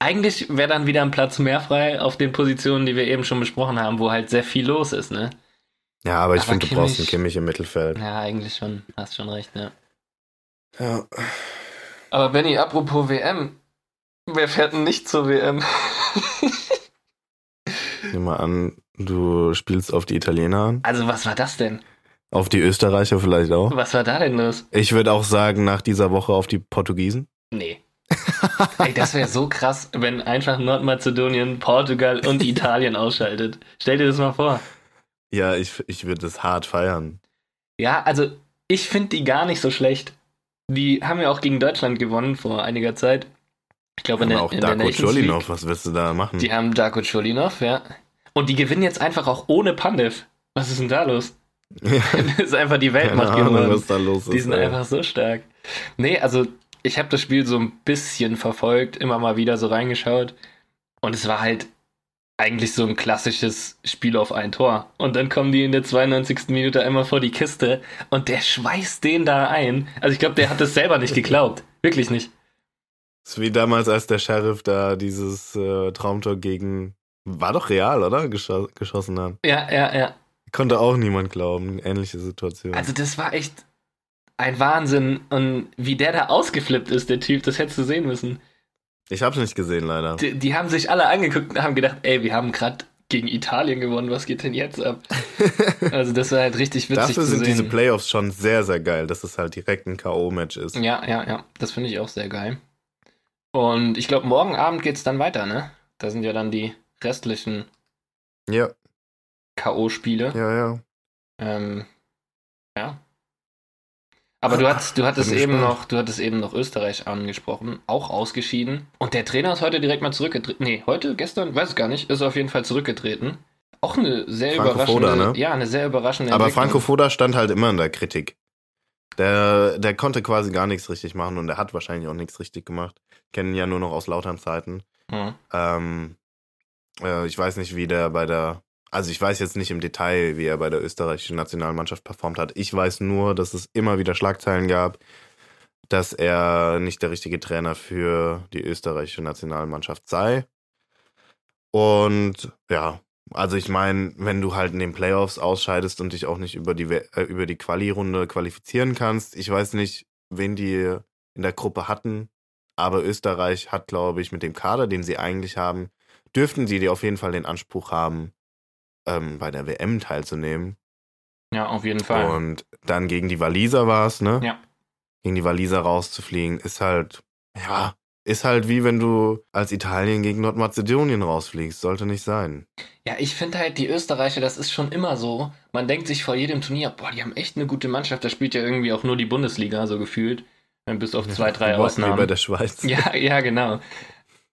eigentlich wäre dann wieder ein Platz mehr frei auf den Positionen, die wir eben schon besprochen haben, wo halt sehr viel los ist, ne? Ja, aber ich finde, du brauchst einen Kimmich- Kimmich im Mittelfeld. Ja, eigentlich schon, hast schon recht, ja. Ja. Aber Benny, apropos WM, wer fährt denn nicht zur WM? Nimm mal an, du spielst auf die Italiener an. also, was war das denn? Auf die Österreicher vielleicht auch. Was war da denn los? Ich würde auch sagen, nach dieser Woche auf die Portugiesen. Nee. Ey, das wäre so krass, wenn einfach Nordmazedonien, Portugal und Italien ausschaltet. Stell dir das mal vor. Ja, ich, ich würde das hart feiern. Ja, also ich finde die gar nicht so schlecht. Die haben ja auch gegen Deutschland gewonnen vor einiger Zeit. Ich glaube in der, auch in der Darko League. Cholinov, was willst du da machen? Die haben Darko Cholinov, ja. Und die gewinnen jetzt einfach auch ohne Pandev. Was ist denn da los? ja, Das ist einfach die keine Weltmacht Ahnung, geworden. was da los ist. Die sind ey. einfach so stark. Nee, also ich habe das Spiel so ein bisschen verfolgt, immer mal wieder so reingeschaut. Und es war halt eigentlich so ein klassisches Spiel auf ein Tor. Und dann kommen die in der 92. Minute einmal vor die Kiste und der schweißt den da ein. Also ich glaube, der hat das selber nicht geglaubt. Wirklich nicht. Das ist wie damals, als der Sheriff da dieses äh, Traumtor gegen, war doch real, oder? Gescho geschossen hat. Ja, ja, ja. Konnte auch niemand glauben. Ähnliche Situation. Also das war echt ein Wahnsinn. Und wie der da ausgeflippt ist, der Typ, das hättest du sehen müssen. ich hab's nicht gesehen, leider. Die, die haben sich alle angeguckt und haben gedacht, ey, wir haben gerade gegen Italien gewonnen, was geht denn jetzt ab? Also das war halt richtig witzig Dafür sind diese Playoffs schon sehr, sehr geil, dass es halt direkt ein K.O.-Match ist. ja, ja, ja, das finde ich auch sehr geil. Und ich glaube, morgen Abend geht's dann weiter, ne? Da sind ja dann die restlichen Ja, K.O.-Spiele. ja, ja. Ähm, ja. Aber du hattest, du hattest eben gespannt. noch, du hattest eben noch Österreich angesprochen, auch ausgeschieden. Und der Trainer ist heute direkt mal zurückgetreten. Nee, heute, gestern, weiß ich gar nicht, ist auf jeden Fall zurückgetreten. Auch eine sehr Franco überraschende, Foda, ne? ja, eine sehr überraschende Aber. Franco Foda stand halt immer in der Kritik. Der, der konnte quasi gar nichts richtig machen und er hat wahrscheinlich auch nichts richtig gemacht. Kennen ja nur noch aus Lautern Zeiten. Mhm. Ähm, äh, ich weiß nicht, wie der bei der, also ich weiß jetzt nicht im Detail, wie er bei der österreichischen Nationalmannschaft performt hat. Ich weiß nur, dass es immer wieder Schlagzeilen gab, dass er nicht der richtige Trainer für die österreichische Nationalmannschaft sei. Und ja, also ich meine, wenn du halt in den Playoffs ausscheidest und dich auch nicht über die, äh, über die Quali-Runde qualifizieren kannst, ich weiß nicht, wen die in der Gruppe hatten, aber Österreich hat, glaube ich, mit dem Kader, den sie eigentlich haben, dürften sie auf jeden Fall den Anspruch haben, ähm, bei der WM teilzunehmen. Ja, auf jeden Fall. Und dann gegen die Waliser war es, ne? Ja. Gegen die Waliser rauszufliegen, ist halt, ja, ist halt wie wenn du als Italien gegen Nordmazedonien rausfliegst. Sollte nicht sein. Ja, ich finde halt, die Österreicher, das ist schon immer so. Man denkt sich vor jedem Turnier, boah, die haben echt eine gute Mannschaft. Da spielt ja irgendwie auch nur die Bundesliga, so gefühlt. Bis auf zwei, drei Wie bei Ausnahmen. der Schweiz. Ja, ja, genau.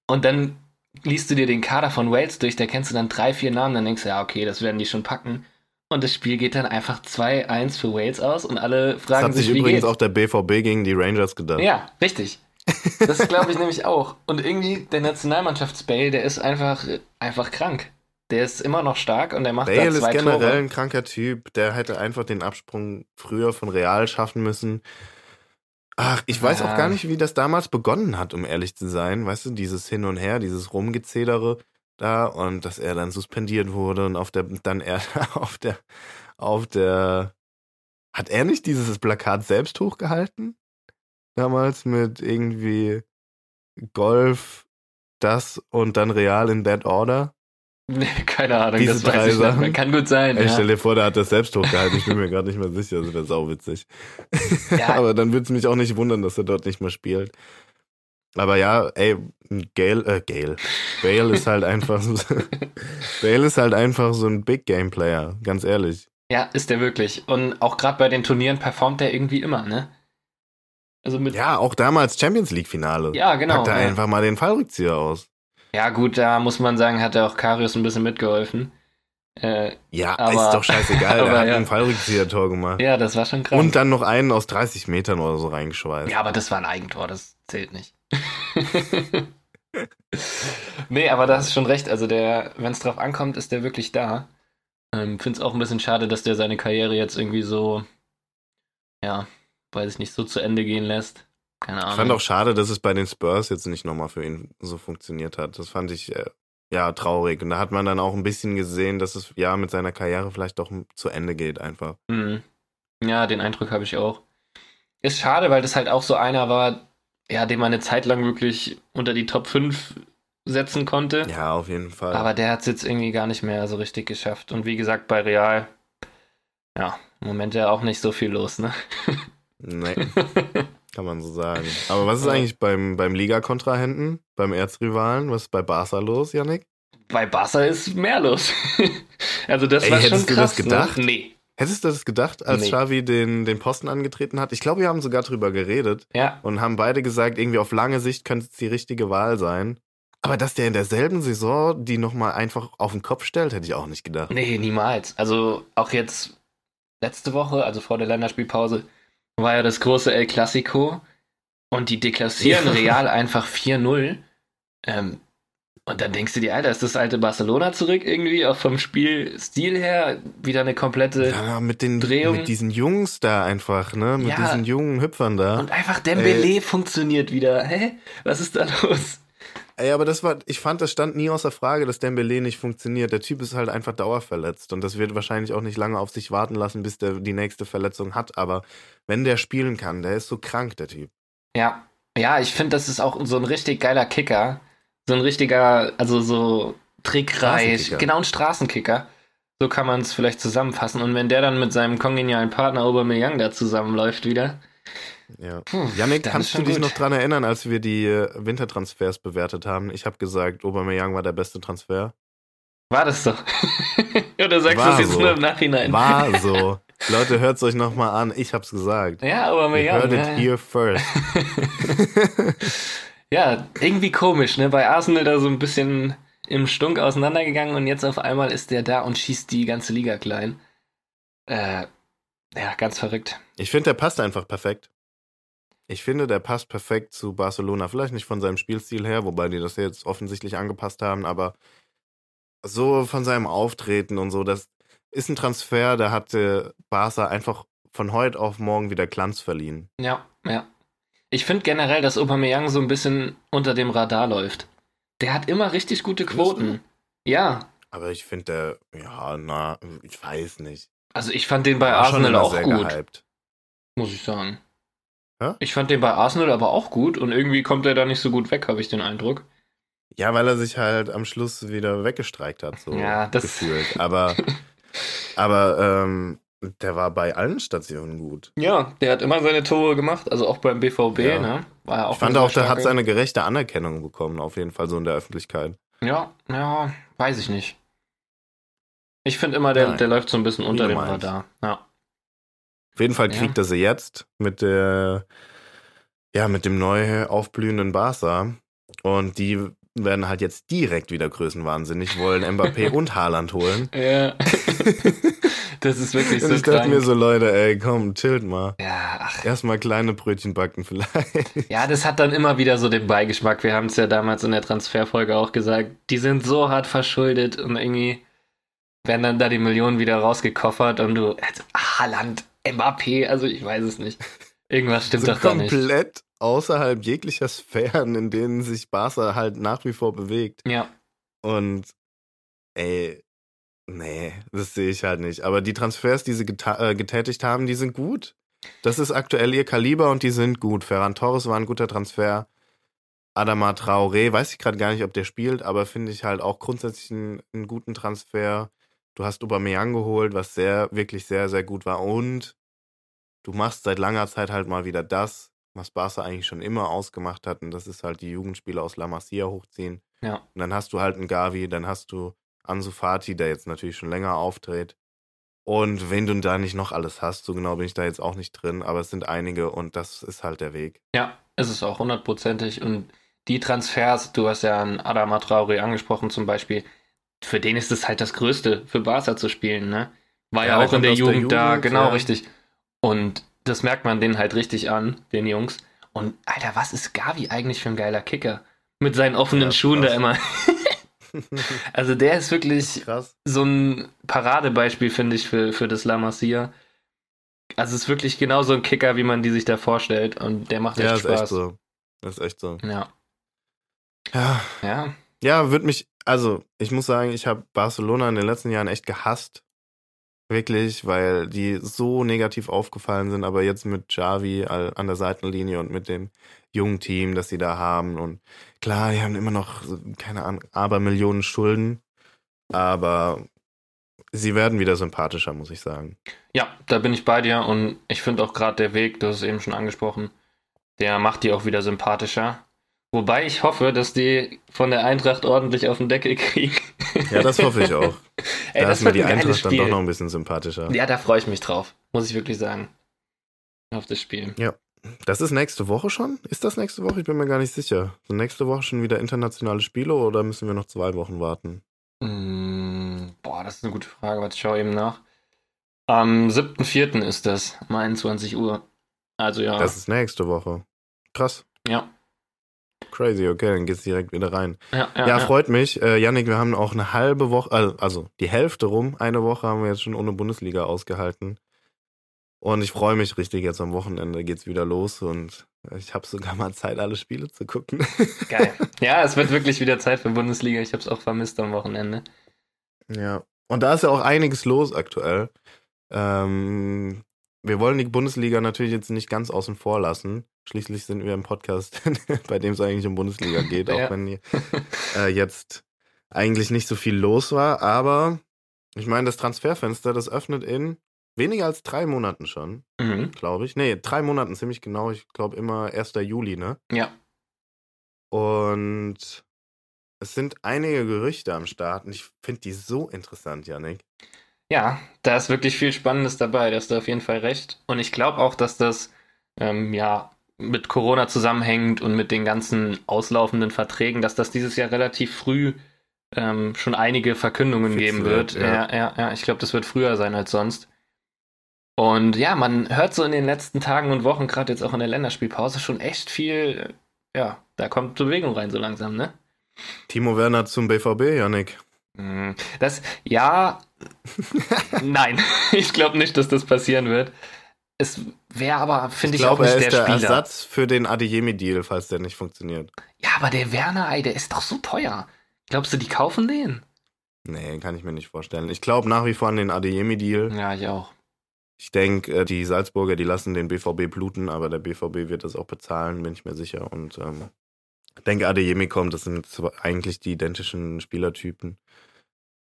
Und dann liest du dir den Kader von Wales durch, da kennst du dann drei, vier Namen, dann denkst du, ja, okay, das werden die schon packen. Und das Spiel geht dann einfach 2-1 für Wales aus und alle Das fragen hat sich, sich übrigens auch der BVB gegen die Rangers gedacht. Ja, richtig. Das glaube ich nämlich auch. Und irgendwie der Nationalmannschaftsbay, der ist einfach, einfach krank. Der ist immer noch stark und der macht Bale da zwei ist generell Tore. ein kranker Typ. Der hätte einfach den Absprung früher von Real schaffen müssen. Ach, ich weiß Ja. auch gar nicht, wie das damals begonnen hat, um ehrlich zu sein. Weißt du, dieses Hin und Her, dieses Rumgezedere da und dass er dann suspendiert wurde und auf der, dann er auf der, auf der, hat er nicht dieses Plakat selbst hochgehalten? Damals mit irgendwie Golf, das und dann Real in that order? Nee, keine Ahnung, Diese das weiß drei ich nicht. Sachen? Kann gut sein. Ey, ja. stell dir vor, der hat das selbst hochgehalten. Ich bin mir gerade nicht mehr sicher. Das wäre sauwitzig. Ja. Aber dann würde es mich auch nicht wundern, dass er dort nicht mehr spielt. Aber ja, ey, Gale, äh, Gale. Bale ist halt einfach so, Bale ist halt einfach so ein Big Game Player, ganz ehrlich. Ja, ist der wirklich. Und auch gerade bei den Turnieren performt er irgendwie immer, ne? Also mit. Ja, auch damals Champions League Finale. Ja, genau. Packt er ja. einfach mal den Fallrückzieher aus. Ja, gut, da muss man sagen, hat er auch Karius ein bisschen mitgeholfen. Äh, Ja, Aber- ist doch scheißegal. aber der hat ja. ein Fallrückzieher-Tor gemacht. ja, das war schon krass. Und dann noch einen aus 30 Metern oder so reingeschweißt. ja, aber das war ein Eigentor, das zählt nicht. nee, aber da hast du schon recht. Also, der, wenn es drauf ankommt, ist der wirklich da. Ähm, Finde es auch ein bisschen schade, dass der seine Karriere jetzt irgendwie so, ja, weiß ich nicht, so zu Ende gehen lässt. Keine Ahnung. Ich fand auch schade, dass es bei den Spurs jetzt nicht nochmal für ihn so funktioniert hat. Das fand ich äh, ja traurig. Und da hat man dann auch ein bisschen gesehen, dass es ja mit seiner Karriere vielleicht doch zu Ende geht einfach. Mhm. Ja, den Eindruck habe ich auch. Ist schade, weil das halt auch so einer war, ja, den man eine Zeit lang wirklich unter die Top 5 setzen konnte. Ja, auf jeden Fall. Aber der hat es jetzt irgendwie gar nicht mehr so richtig geschafft. Und wie gesagt, bei Real, ja, im Moment ja auch nicht so viel los, ne? nee, kann man so sagen. Aber was ist eigentlich beim, beim Liga-Kontrahenten, beim Erzrivalen? Was ist bei Barca los, Yannick? bei Barca ist mehr los. also das Ey, war schon hättest du krass. das gedacht? Ne? Nee. Hättest du das gedacht, als Nee. Xavi den, den Posten angetreten hat? Ich glaube, wir haben sogar drüber geredet Ja, und haben beide gesagt, irgendwie auf lange Sicht könnte es die richtige Wahl sein. Aber dass der in derselben Saison die nochmal einfach auf den Kopf stellt, hätte ich auch nicht gedacht. nee, niemals. Also auch jetzt letzte Woche, also vor der Länderspielpause, war ja das große El Clasico und die deklassieren. Real einfach 4-0. Ähm, und dann denkst du dir, Alter, ist das alte Barcelona zurück irgendwie, auch vom Spielstil her wieder eine komplette Ja, mit den Drehung. mit diesen Jungs da einfach, ne? Mit Ja. diesen jungen Hüpfern da. und einfach Dembele funktioniert wieder. Hä? Was ist da los? Ey, aber das war, ich fand, das stand nie außer Frage, dass Dembele nicht funktioniert. Der Typ ist halt einfach dauerverletzt und das wird wahrscheinlich auch nicht lange auf sich warten lassen, bis der die nächste Verletzung hat. Aber wenn der spielen kann, der ist so krank, der Typ. Ja, ja, ich finde, das ist auch so ein richtig geiler Kicker. So ein richtiger, also so trickreich, genau ein Straßenkicker. So kann man es vielleicht zusammenfassen. Und wenn der dann mit seinem kongenialen Partner Aubameyang da zusammenläuft wieder. Ja. Puh, Janik, kannst du dich gut. noch dran erinnern, als wir die äh, Wintertransfers bewertet haben? Ich habe gesagt, Aubameyang war der beste Transfer. War das so? Oder sagst du das jetzt so. nur im Nachhinein? War so. Leute, hört's euch nochmal an. Ich hab's gesagt. Ja, Aubameyang. heard it ja. here first. Ja, irgendwie komisch, ne? Bei Arsenal da so ein bisschen im Stunk auseinandergegangen und jetzt auf einmal ist der da und schießt die ganze Liga klein. Äh, ja, ganz verrückt. Ich finde, der passt einfach perfekt. Ich finde, der passt perfekt zu Barcelona. Vielleicht nicht von seinem Spielstil her, wobei die das jetzt offensichtlich angepasst haben, aber so von seinem Auftreten und so, das ist ein Transfer, da hatte Barca einfach von heute auf morgen wieder Glanz verliehen. Ja, ja. Ich finde generell, dass Aubameyang so ein bisschen unter dem Radar läuft. Der hat immer richtig gute? Quoten. Ja, Aber ich finde, der, ja, na, ich weiß nicht. also ich fand den bei Arsenal auch sehr gut, gehypt. muss ich sagen. Hä? Ich fand den bei Arsenal aber auch gut und irgendwie kommt er da nicht so gut weg, habe ich den Eindruck. Ja, weil er sich halt am Schluss wieder weggestreikt hat, so Ja, das- gefühlt. Aber, aber ähm, der war bei allen Stationen gut. Ja, der hat immer seine Tore gemacht, also auch beim BVB, Ja. ne? War er auch Ich fand auch, der hat seine gerechte Anerkennung bekommen, auf jeden Fall so in der Öffentlichkeit. Ja, ja, weiß ich nicht. Ich finde immer, der, Nein. der läuft so ein bisschen unter dem. Radar. Ja. Auf jeden Fall Ja. kriegt er sie jetzt mit der, ja, mit dem neu aufblühenden Barca. Und die werden halt jetzt direkt wieder größenwahnsinnig, wollen Mbappé und Haaland holen. Ja. Das ist wirklich Und so ich dachte krank. mir so, Leute, ey, komm, chillt mal. ja, ach, Erstmal kleine Brötchen backen vielleicht. ja, das hat dann immer wieder so den Beigeschmack. Wir haben es ja damals in der Transferfolge auch gesagt. Die sind so hart verschuldet und irgendwie werden dann da die Millionen wieder rausgekoffert und du, also, Haaland, Mbappé, also ich weiß es nicht. Irgendwas stimmt so doch da nicht. komplett außerhalb jeglicher Sphären, in denen sich Barca halt nach wie vor bewegt. Ja, Und ey, nee, das sehe ich halt nicht. Aber die Transfers, die sie äh, getätigt haben, die sind gut. Das ist aktuell ihr Kaliber und die sind gut. Ferran Torres war ein guter Transfer. Adama Traoré, weiß ich gerade gar nicht, ob der spielt, aber finde ich halt auch grundsätzlich einen, einen guten Transfer. Du hast Aubameyang geholt, was sehr, wirklich sehr, sehr gut war. Und du machst seit langer Zeit halt mal wieder das, was Barca eigentlich schon immer ausgemacht hat. Und das ist halt die Jugendspieler aus La Masia hochziehen. ja. Und dann hast du halt einen Gavi, dann hast du Ansu Fati, der jetzt natürlich schon länger auftritt. Und wenn du da nicht noch alles hast, so genau bin ich da jetzt auch nicht drin, aber es sind einige und das ist halt der Weg. Ja, ist es auch hundertprozentig. Und die Transfers, du hast ja einen Adama Traoré angesprochen zum Beispiel, für den ist es halt das Größte, für Barca zu spielen, ne? War ja, Ja, auch in der aus der Jugend, da, Jugend, genau ja. richtig. Und das merkt man denen halt richtig an, den Jungs. Und Alter, was ist Gavi eigentlich für ein geiler Kicker? Mit seinen offenen Ja, Schuhen da krass. immer. Also der ist wirklich Krass. so ein Paradebeispiel, finde ich, für, für das La Masia. Also es ist wirklich genau so ein Kicker, wie man die sich da vorstellt. Und der macht echt Ja, Spaß. echt so. Das ist echt so. Ja. Ja, Ja. ja wird mich, also ich muss sagen, ich habe Barcelona in den letzten Jahren echt gehasst. Wirklich, weil die so negativ aufgefallen sind, aber jetzt mit all- an der Seitenlinie und mit dem jungen Team, das sie da haben und klar, die haben immer noch, keine Ahnung, aber Millionen Schulden, aber sie werden wieder sympathischer, muss ich sagen. Ja, da bin ich bei dir und ich finde auch gerade der Weg, du hast es eben schon angesprochen, der macht die auch wieder sympathischer. Wobei ich hoffe, dass die von der Eintracht ordentlich auf den Deckel kriegen. Ja, das hoffe ich auch. Ey, da das ist mir die Eintracht dann Spiel. doch noch ein bisschen sympathischer. Ja, da freue ich mich drauf, muss ich wirklich sagen. Auf das Spiel. Das ist nächste Woche schon? Ist das nächste Woche? Ich bin mir gar nicht sicher. Sind nächste Woche schon wieder internationale Spiele oder müssen wir noch zwei Wochen warten? Mm, boah, das ist eine gute Frage. Warte, ich schaue eben nach. Am 7.4. ist das, um 21 Uhr. Also ja. Das ist nächste Woche. Krass. ja. Crazy, okay, dann geht's direkt wieder rein. Ja, Ja, ja, ja. freut mich. Äh, Yannick, wir haben auch eine halbe Woche, also, also die Hälfte rum, eine Woche haben wir jetzt schon ohne Bundesliga ausgehalten. Und ich freue mich richtig, jetzt am Wochenende geht's wieder los und ich habe sogar mal Zeit, alle Spiele zu gucken. Geil. Ja, es wird wirklich wieder Zeit für Bundesliga. Ich habe es auch vermisst am Wochenende. Ja. Und da ist ja auch einiges los aktuell. Ähm, wir wollen die Bundesliga natürlich jetzt nicht ganz außen vor lassen. Schließlich sind wir im Podcast, bei dem es eigentlich um Bundesliga geht, auch Ja. wenn hier, äh, jetzt eigentlich nicht so viel los war. Aber ich meine, das Transferfenster, das öffnet in weniger als drei Monaten schon, Mhm. glaube ich. Nee, drei Monaten ziemlich genau. Ich glaube immer 1. Juli, ne? Ja. Und es sind einige Gerüchte am Start und ich finde die so interessant, Janik. Ja, da ist wirklich viel Spannendes dabei, da hast du auf jeden Fall recht. Und ich glaube auch, dass das ähm, ja mit Corona zusammenhängt und mit den ganzen auslaufenden Verträgen, dass das dieses Jahr relativ früh ähm, schon einige Verkündungen Fix geben wird, wird. ja. Ja, ja, ja. Ich glaube, das wird früher sein als sonst. Und ja, man hört so in den letzten Tagen und Wochen, gerade jetzt auch in der Länderspielpause, schon echt viel, äh, ja, da kommt Bewegung rein so langsam, ne? Timo Werner zum BVB, Janik. Mm, Das, ja, nein, ich glaube nicht, dass das passieren wird. Es wäre aber, finde Ich ich, auch glaube, nicht er der ist der Spieler. Ersatz für den Adeyemi-Deal, falls der nicht funktioniert. Ja, aber der Werner, ey, der ist doch so teuer. Glaubst du, die kaufen den? Nee, kann ich mir nicht vorstellen. Ich glaube nach wie vor an den Adeyemi-Deal. Ja, ich auch. Ich denke, die Salzburger, die lassen den BVB bluten, aber der BVB wird das auch bezahlen, bin ich mir sicher. Und ähm, ich denke, Adeyemi kommt, das sind zwar eigentlich die identischen Spielertypen.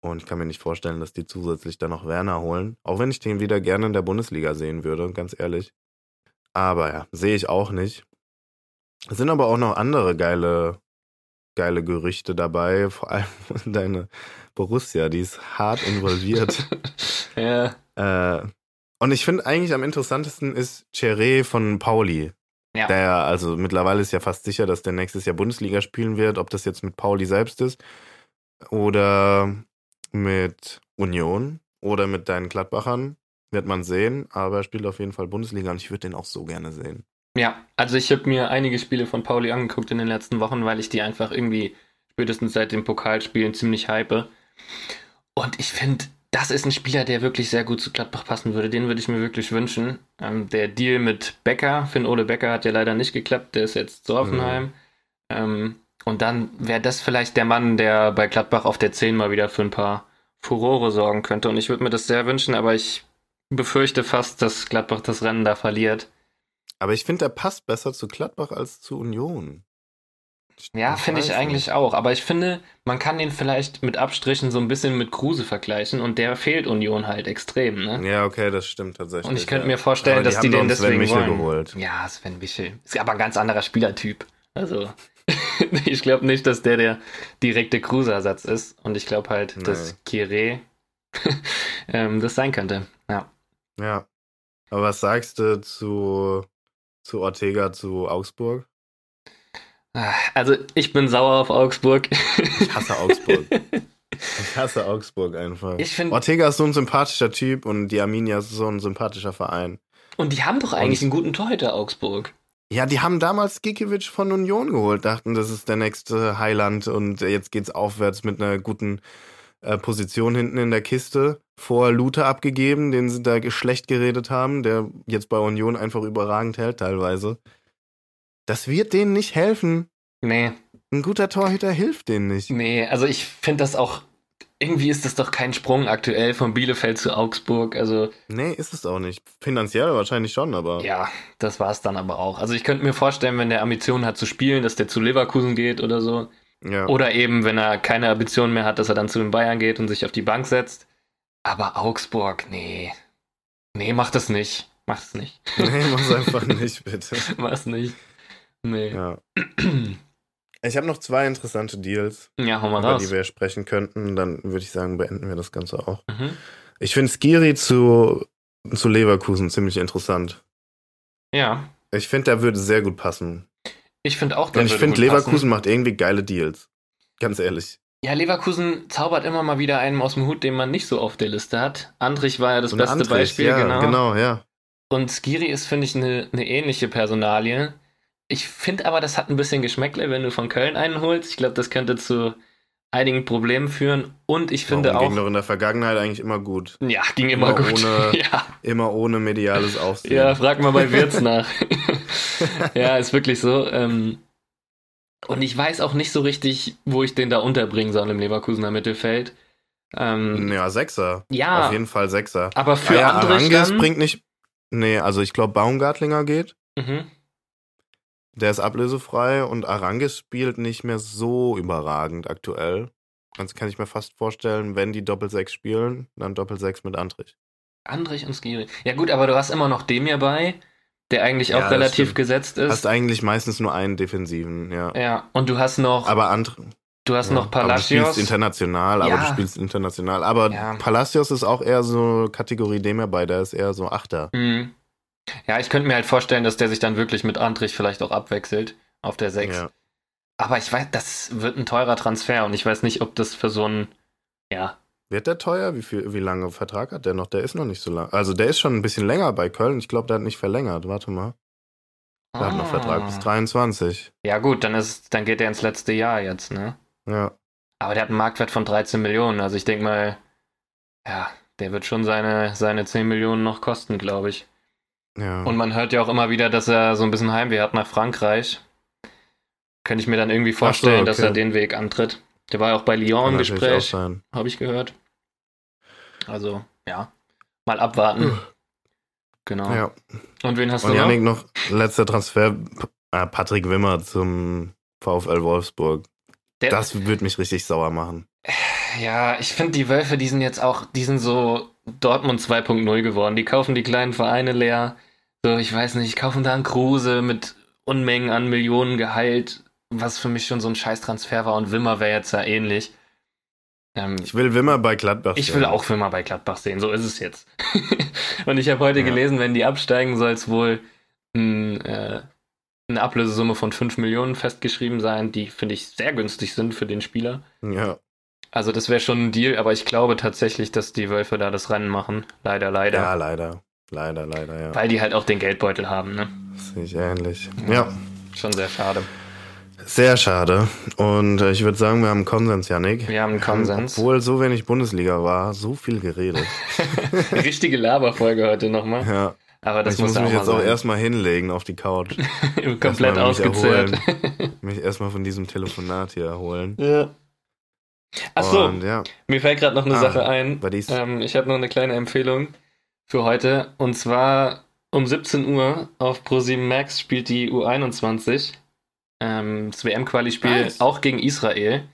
Und ich kann mir nicht vorstellen, dass die zusätzlich dann noch Werner holen. Auch wenn ich den wieder gerne in der Bundesliga sehen würde, ganz ehrlich. Aber ja, sehe ich auch nicht. Es sind aber auch noch andere geile, geile Gerüchte dabei. Vor allem deine Borussia, die ist hart involviert. ja, Äh, und ich finde eigentlich am interessantesten ist Cheré von Pauli. Ja. Der, also mittlerweile ist ja fast sicher, dass der nächstes Jahr Bundesliga spielen wird, ob das jetzt mit Pauli selbst ist oder mit Union oder mit deinen Gladbachern. Wird man sehen, aber er spielt auf jeden Fall Bundesliga und ich würde den auch so gerne sehen. Ja, also ich habe mir einige Spiele von Pauli angeguckt in den letzten Wochen, weil ich die einfach irgendwie spätestens seit dem Pokalspielen ziemlich hype. Und ich finde, das ist ein Spieler, der wirklich sehr gut zu Gladbach passen würde. Den würde ich mir wirklich wünschen. Ähm, der Deal mit Becker, Finn Ole Becker, hat ja leider nicht geklappt. Der ist jetzt zu Hoffenheim. Mhm. Ähm, und dann wäre das vielleicht der Mann, der bei Gladbach auf der 10 mal wieder für ein paar Furore sorgen könnte. Und ich würde mir das sehr wünschen, aber ich befürchte fast, dass Gladbach das Rennen da verliert. Aber ich finde, er passt besser zu Gladbach als zu Union. Ja, finde ich eigentlich auch. Aber ich finde, man kann den vielleicht mit Abstrichen so ein bisschen mit Kruse vergleichen und der fehlt Union halt extrem, ne? Ja, okay, das stimmt tatsächlich. Und ich könnte ja. mir vorstellen, aber dass die, die den deswegen Sven Michel wollen. geholt. Ja, Sven Michel. Ist aber ein ganz anderer Spielertyp. Also, ich glaube nicht, dass der der direkte Kruse-Ersatz ist. Und ich glaube halt, nee. dass Kire ähm, das sein könnte. Ja. Ja. Aber was sagst du zu, zu Ortega zu Augsburg? Also, ich bin sauer auf Augsburg. Ich hasse Augsburg. Ich hasse Augsburg einfach. Ich find, Ortega ist so ein sympathischer Typ und die Arminia ist so ein sympathischer Verein. Und die haben doch eigentlich und, einen guten Torhüter, Augsburg. Ja, die haben damals Gikiewicz von Union geholt, dachten, das ist der nächste Highland und jetzt geht's aufwärts mit einer guten äh, Position hinten in der Kiste. Vor Luther abgegeben, den sie da schlecht geredet haben, der jetzt bei Union einfach überragend hält teilweise. Das wird denen nicht helfen. Nee. Ein guter Torhüter hilft denen nicht. Nee, also ich finde das auch. Irgendwie ist das doch kein Sprung aktuell von Bielefeld zu Augsburg. Also. Nee, ist es auch nicht. Finanziell wahrscheinlich schon, aber. Ja, das war es dann aber auch. Also ich könnte mir vorstellen, wenn der Ambitionen hat zu spielen, dass der zu Leverkusen geht oder so. Ja. Oder eben, wenn er keine Ambitionen mehr hat, dass er dann zu den Bayern geht und sich auf die Bank setzt. Aber Augsburg, nee. Nee, mach das nicht. Mach es nicht. Nee, mach's einfach nicht, bitte. mach's nicht. Nee. Ja. Ich habe noch zwei interessante Deals, ja, hau mal über raus. die wir sprechen könnten. Dann würde ich sagen, beenden wir das Ganze auch. Mhm. Ich finde Skiri zu, zu Leverkusen ziemlich interessant. Ja. Ich finde, der würde sehr gut passen. Ich finde auch, der Und ich finde, Leverkusen passen. macht irgendwie geile Deals. Ganz ehrlich. Ja, Leverkusen zaubert immer mal wieder einen aus dem Hut, den man nicht so auf der Liste hat. Andrich war ja das so beste Andrich, Beispiel, ja, genau. Genau, ja. Und Skiri ist, finde ich, eine ne ähnliche Personalie. Ich finde aber, das hat ein bisschen Geschmäckle, wenn du von Köln einen holst. Ich glaube, das könnte zu einigen Problemen führen. Und ich finde Warum auch. Ging doch in der Vergangenheit eigentlich immer gut. Ja, ging immer, immer gut. Ohne, ja. Immer ohne mediales Aufsehen. Ja, frag mal bei Wirtz nach. ja, ist wirklich so. Ähm, und ich weiß auch nicht so richtig, wo ich den da unterbringen soll im Leverkusener Mittelfeld. Ähm, ja, Sechser. Ja. Auf jeden Fall Sechser. Aber für ja, andere Arangis bringt nicht. Nee, also ich glaube, Baumgartlinger geht. Mhm. Der ist ablösefrei und Arangis spielt nicht mehr so überragend aktuell. Also kann ich mir fast vorstellen, wenn die Doppel-6 spielen, dann Doppel-6 mit Andrich. Andrich und Skiri. Ja gut, aber du hast immer noch Demir bei, der eigentlich auch ja, relativ gesetzt ist. Hast eigentlich meistens nur einen defensiven, ja. Ja, und du hast noch... Aber andere... Du hast ja, noch Palacios. Aber du spielst international, aber ja. du spielst international. Aber ja. Palacios ist auch eher so Kategorie Demir bei, der ist eher so Achter. Mhm. Ja, ich könnte mir halt vorstellen, dass der sich dann wirklich mit Andrich vielleicht auch abwechselt auf der 6. Ja. Aber ich weiß, das wird ein teurer Transfer und ich weiß nicht, ob das für so ein, ja. Wird der teuer? Wie, viel, wie lange Vertrag hat der noch? Der ist noch nicht so lang. Also der ist schon ein bisschen länger bei Köln. Ich glaube, der hat nicht verlängert. Warte mal. Der ah. hat noch Vertrag bis 23. Ja gut, dann, ist, dann geht er ins letzte Jahr jetzt, ne? Ja. Aber der hat einen Marktwert von 13 Millionen. Also ich denke mal, ja, der wird schon seine, seine 10 Millionen noch kosten, glaube ich. Ja. Und man hört ja auch immer wieder, dass er so ein bisschen Heimweh hat nach Frankreich. Könnte ich mir dann irgendwie vorstellen, so, okay. dass er den Weg antritt. Der war ja auch bei Lyon Kann im Gespräch, habe ich gehört. Also, ja, mal abwarten. Genau. Ja. Und wen hast Und du Janik noch? Letzter Transfer, äh, Patrick Wimmer zum VfL Wolfsburg. Der, das würde mich richtig sauer machen. Ja, ich finde die Wölfe, die sind jetzt auch, die sind so Dortmund 2.0 geworden. Die kaufen die kleinen Vereine leer. So, ich weiß nicht, kaufen da einen Kruse mit Unmengen an Millionen Gehalt, was für mich schon so ein Scheißtransfer war. Und Wimmer wäre jetzt ja ähnlich. Ähm, ich will Wimmer bei Gladbach sehen. Ich will auch Wimmer bei Gladbach sehen, so ist es jetzt. und ich habe heute ja. gelesen, wenn die absteigen, soll es wohl ein, äh, eine Ablösesumme von 5 Millionen festgeschrieben sein, die, finde ich, sehr günstig sind für den Spieler. Ja. Also das wäre schon ein Deal, aber ich glaube tatsächlich, dass die Wölfe da das Rennen machen. Leider, leider. Ja, leider. Leider, leider, ja. Weil die halt auch den Geldbeutel haben, ne? Sehe ich ähnlich. Ja. Schon sehr schade. Sehr schade. Und äh, ich würde sagen, wir haben einen Konsens, Janik. Wir haben einen Konsens. Obwohl so wenig Bundesliga war, so viel geredet. Richtige Laberfolge heute nochmal. Ja. Aber das ich muss, muss mich jetzt mal auch sein. erstmal hinlegen auf die Couch. Komplett Erstmal mich ausgezehrt. erholen. mich erstmal von diesem Telefonat hier erholen. Ja. Achso, ja, mir fällt gerade noch eine Ah, Sache ein. Ähm, ich habe noch eine kleine Empfehlung für heute. Und zwar um 17 Uhr auf Pro7 Max spielt die U21. Ähm, das WM-Quali-Spiel Nice. auch gegen Israel.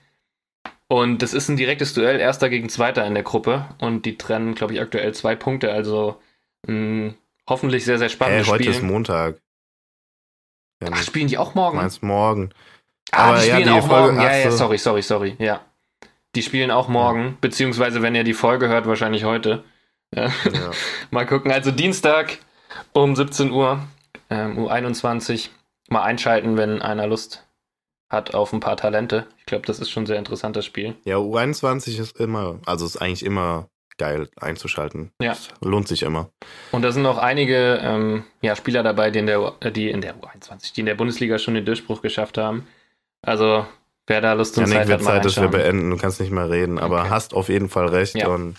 Und das ist ein direktes Duell, erster gegen zweiter in der Gruppe. Und die trennen, glaube ich, aktuell zwei Punkte. Also ein hoffentlich sehr, sehr Hey, spannendes heute Spiel. ist Montag. Ach, Janik, spielen die auch morgen? meinst morgen. Ah, Aber die ja, spielen die auch Folge- morgen. Ja, ja, so. sorry, sorry, sorry. Ja. Die spielen auch morgen, beziehungsweise wenn ihr die Folge hört, wahrscheinlich heute. Ja. Ja. Mal gucken. Also Dienstag um 17 Uhr, ähm, U21. Mal einschalten, wenn einer Lust hat auf ein paar Talente. Ich glaube, das ist schon ein sehr interessantes Spiel. ja, U21 ist immer, also ist eigentlich immer geil einzuschalten. Ja. Das lohnt sich immer. Und da sind noch einige ähm, ja, Spieler dabei, die in, der, U- äh, die in der U21, die in der Bundesliga schon den Durchbruch geschafft haben. Also, wer da Lust und Janik, Zeit wird hat, Zeit, dass wir beenden. Du kannst nicht mehr reden, aber Okay. hast auf jeden Fall recht. Ja. Und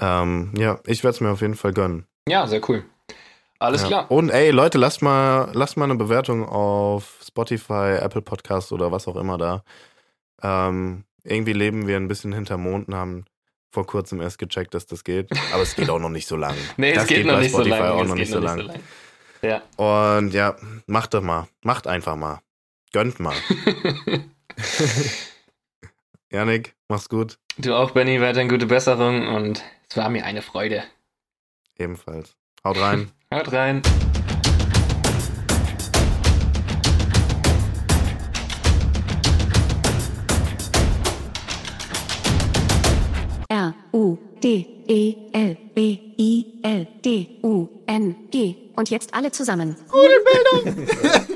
ähm, ja, ich werde es mir auf jeden Fall gönnen. Ja, sehr cool. Alles ja. klar. Und ey, Leute, lasst mal, lasst mal eine Bewertung auf Spotify, Apple Podcast oder was auch immer da. Ähm, irgendwie leben wir ein bisschen hinter Mond und haben vor kurzem erst gecheckt, dass das geht. Aber es geht auch noch nicht so lang. Nee, das es geht, noch bei nicht so lange. auch noch geht nicht so lang. lang. Ja. Und ja, macht doch mal. Macht einfach mal. Gönnt mal. Janik, mach's gut. du auch, Benny, weiterhin gute Besserung und es war mir eine Freude. Ebenfalls. Haut rein. Haut rein. R U D E L B I L D U N G und jetzt alle zusammen. Gute Bildung.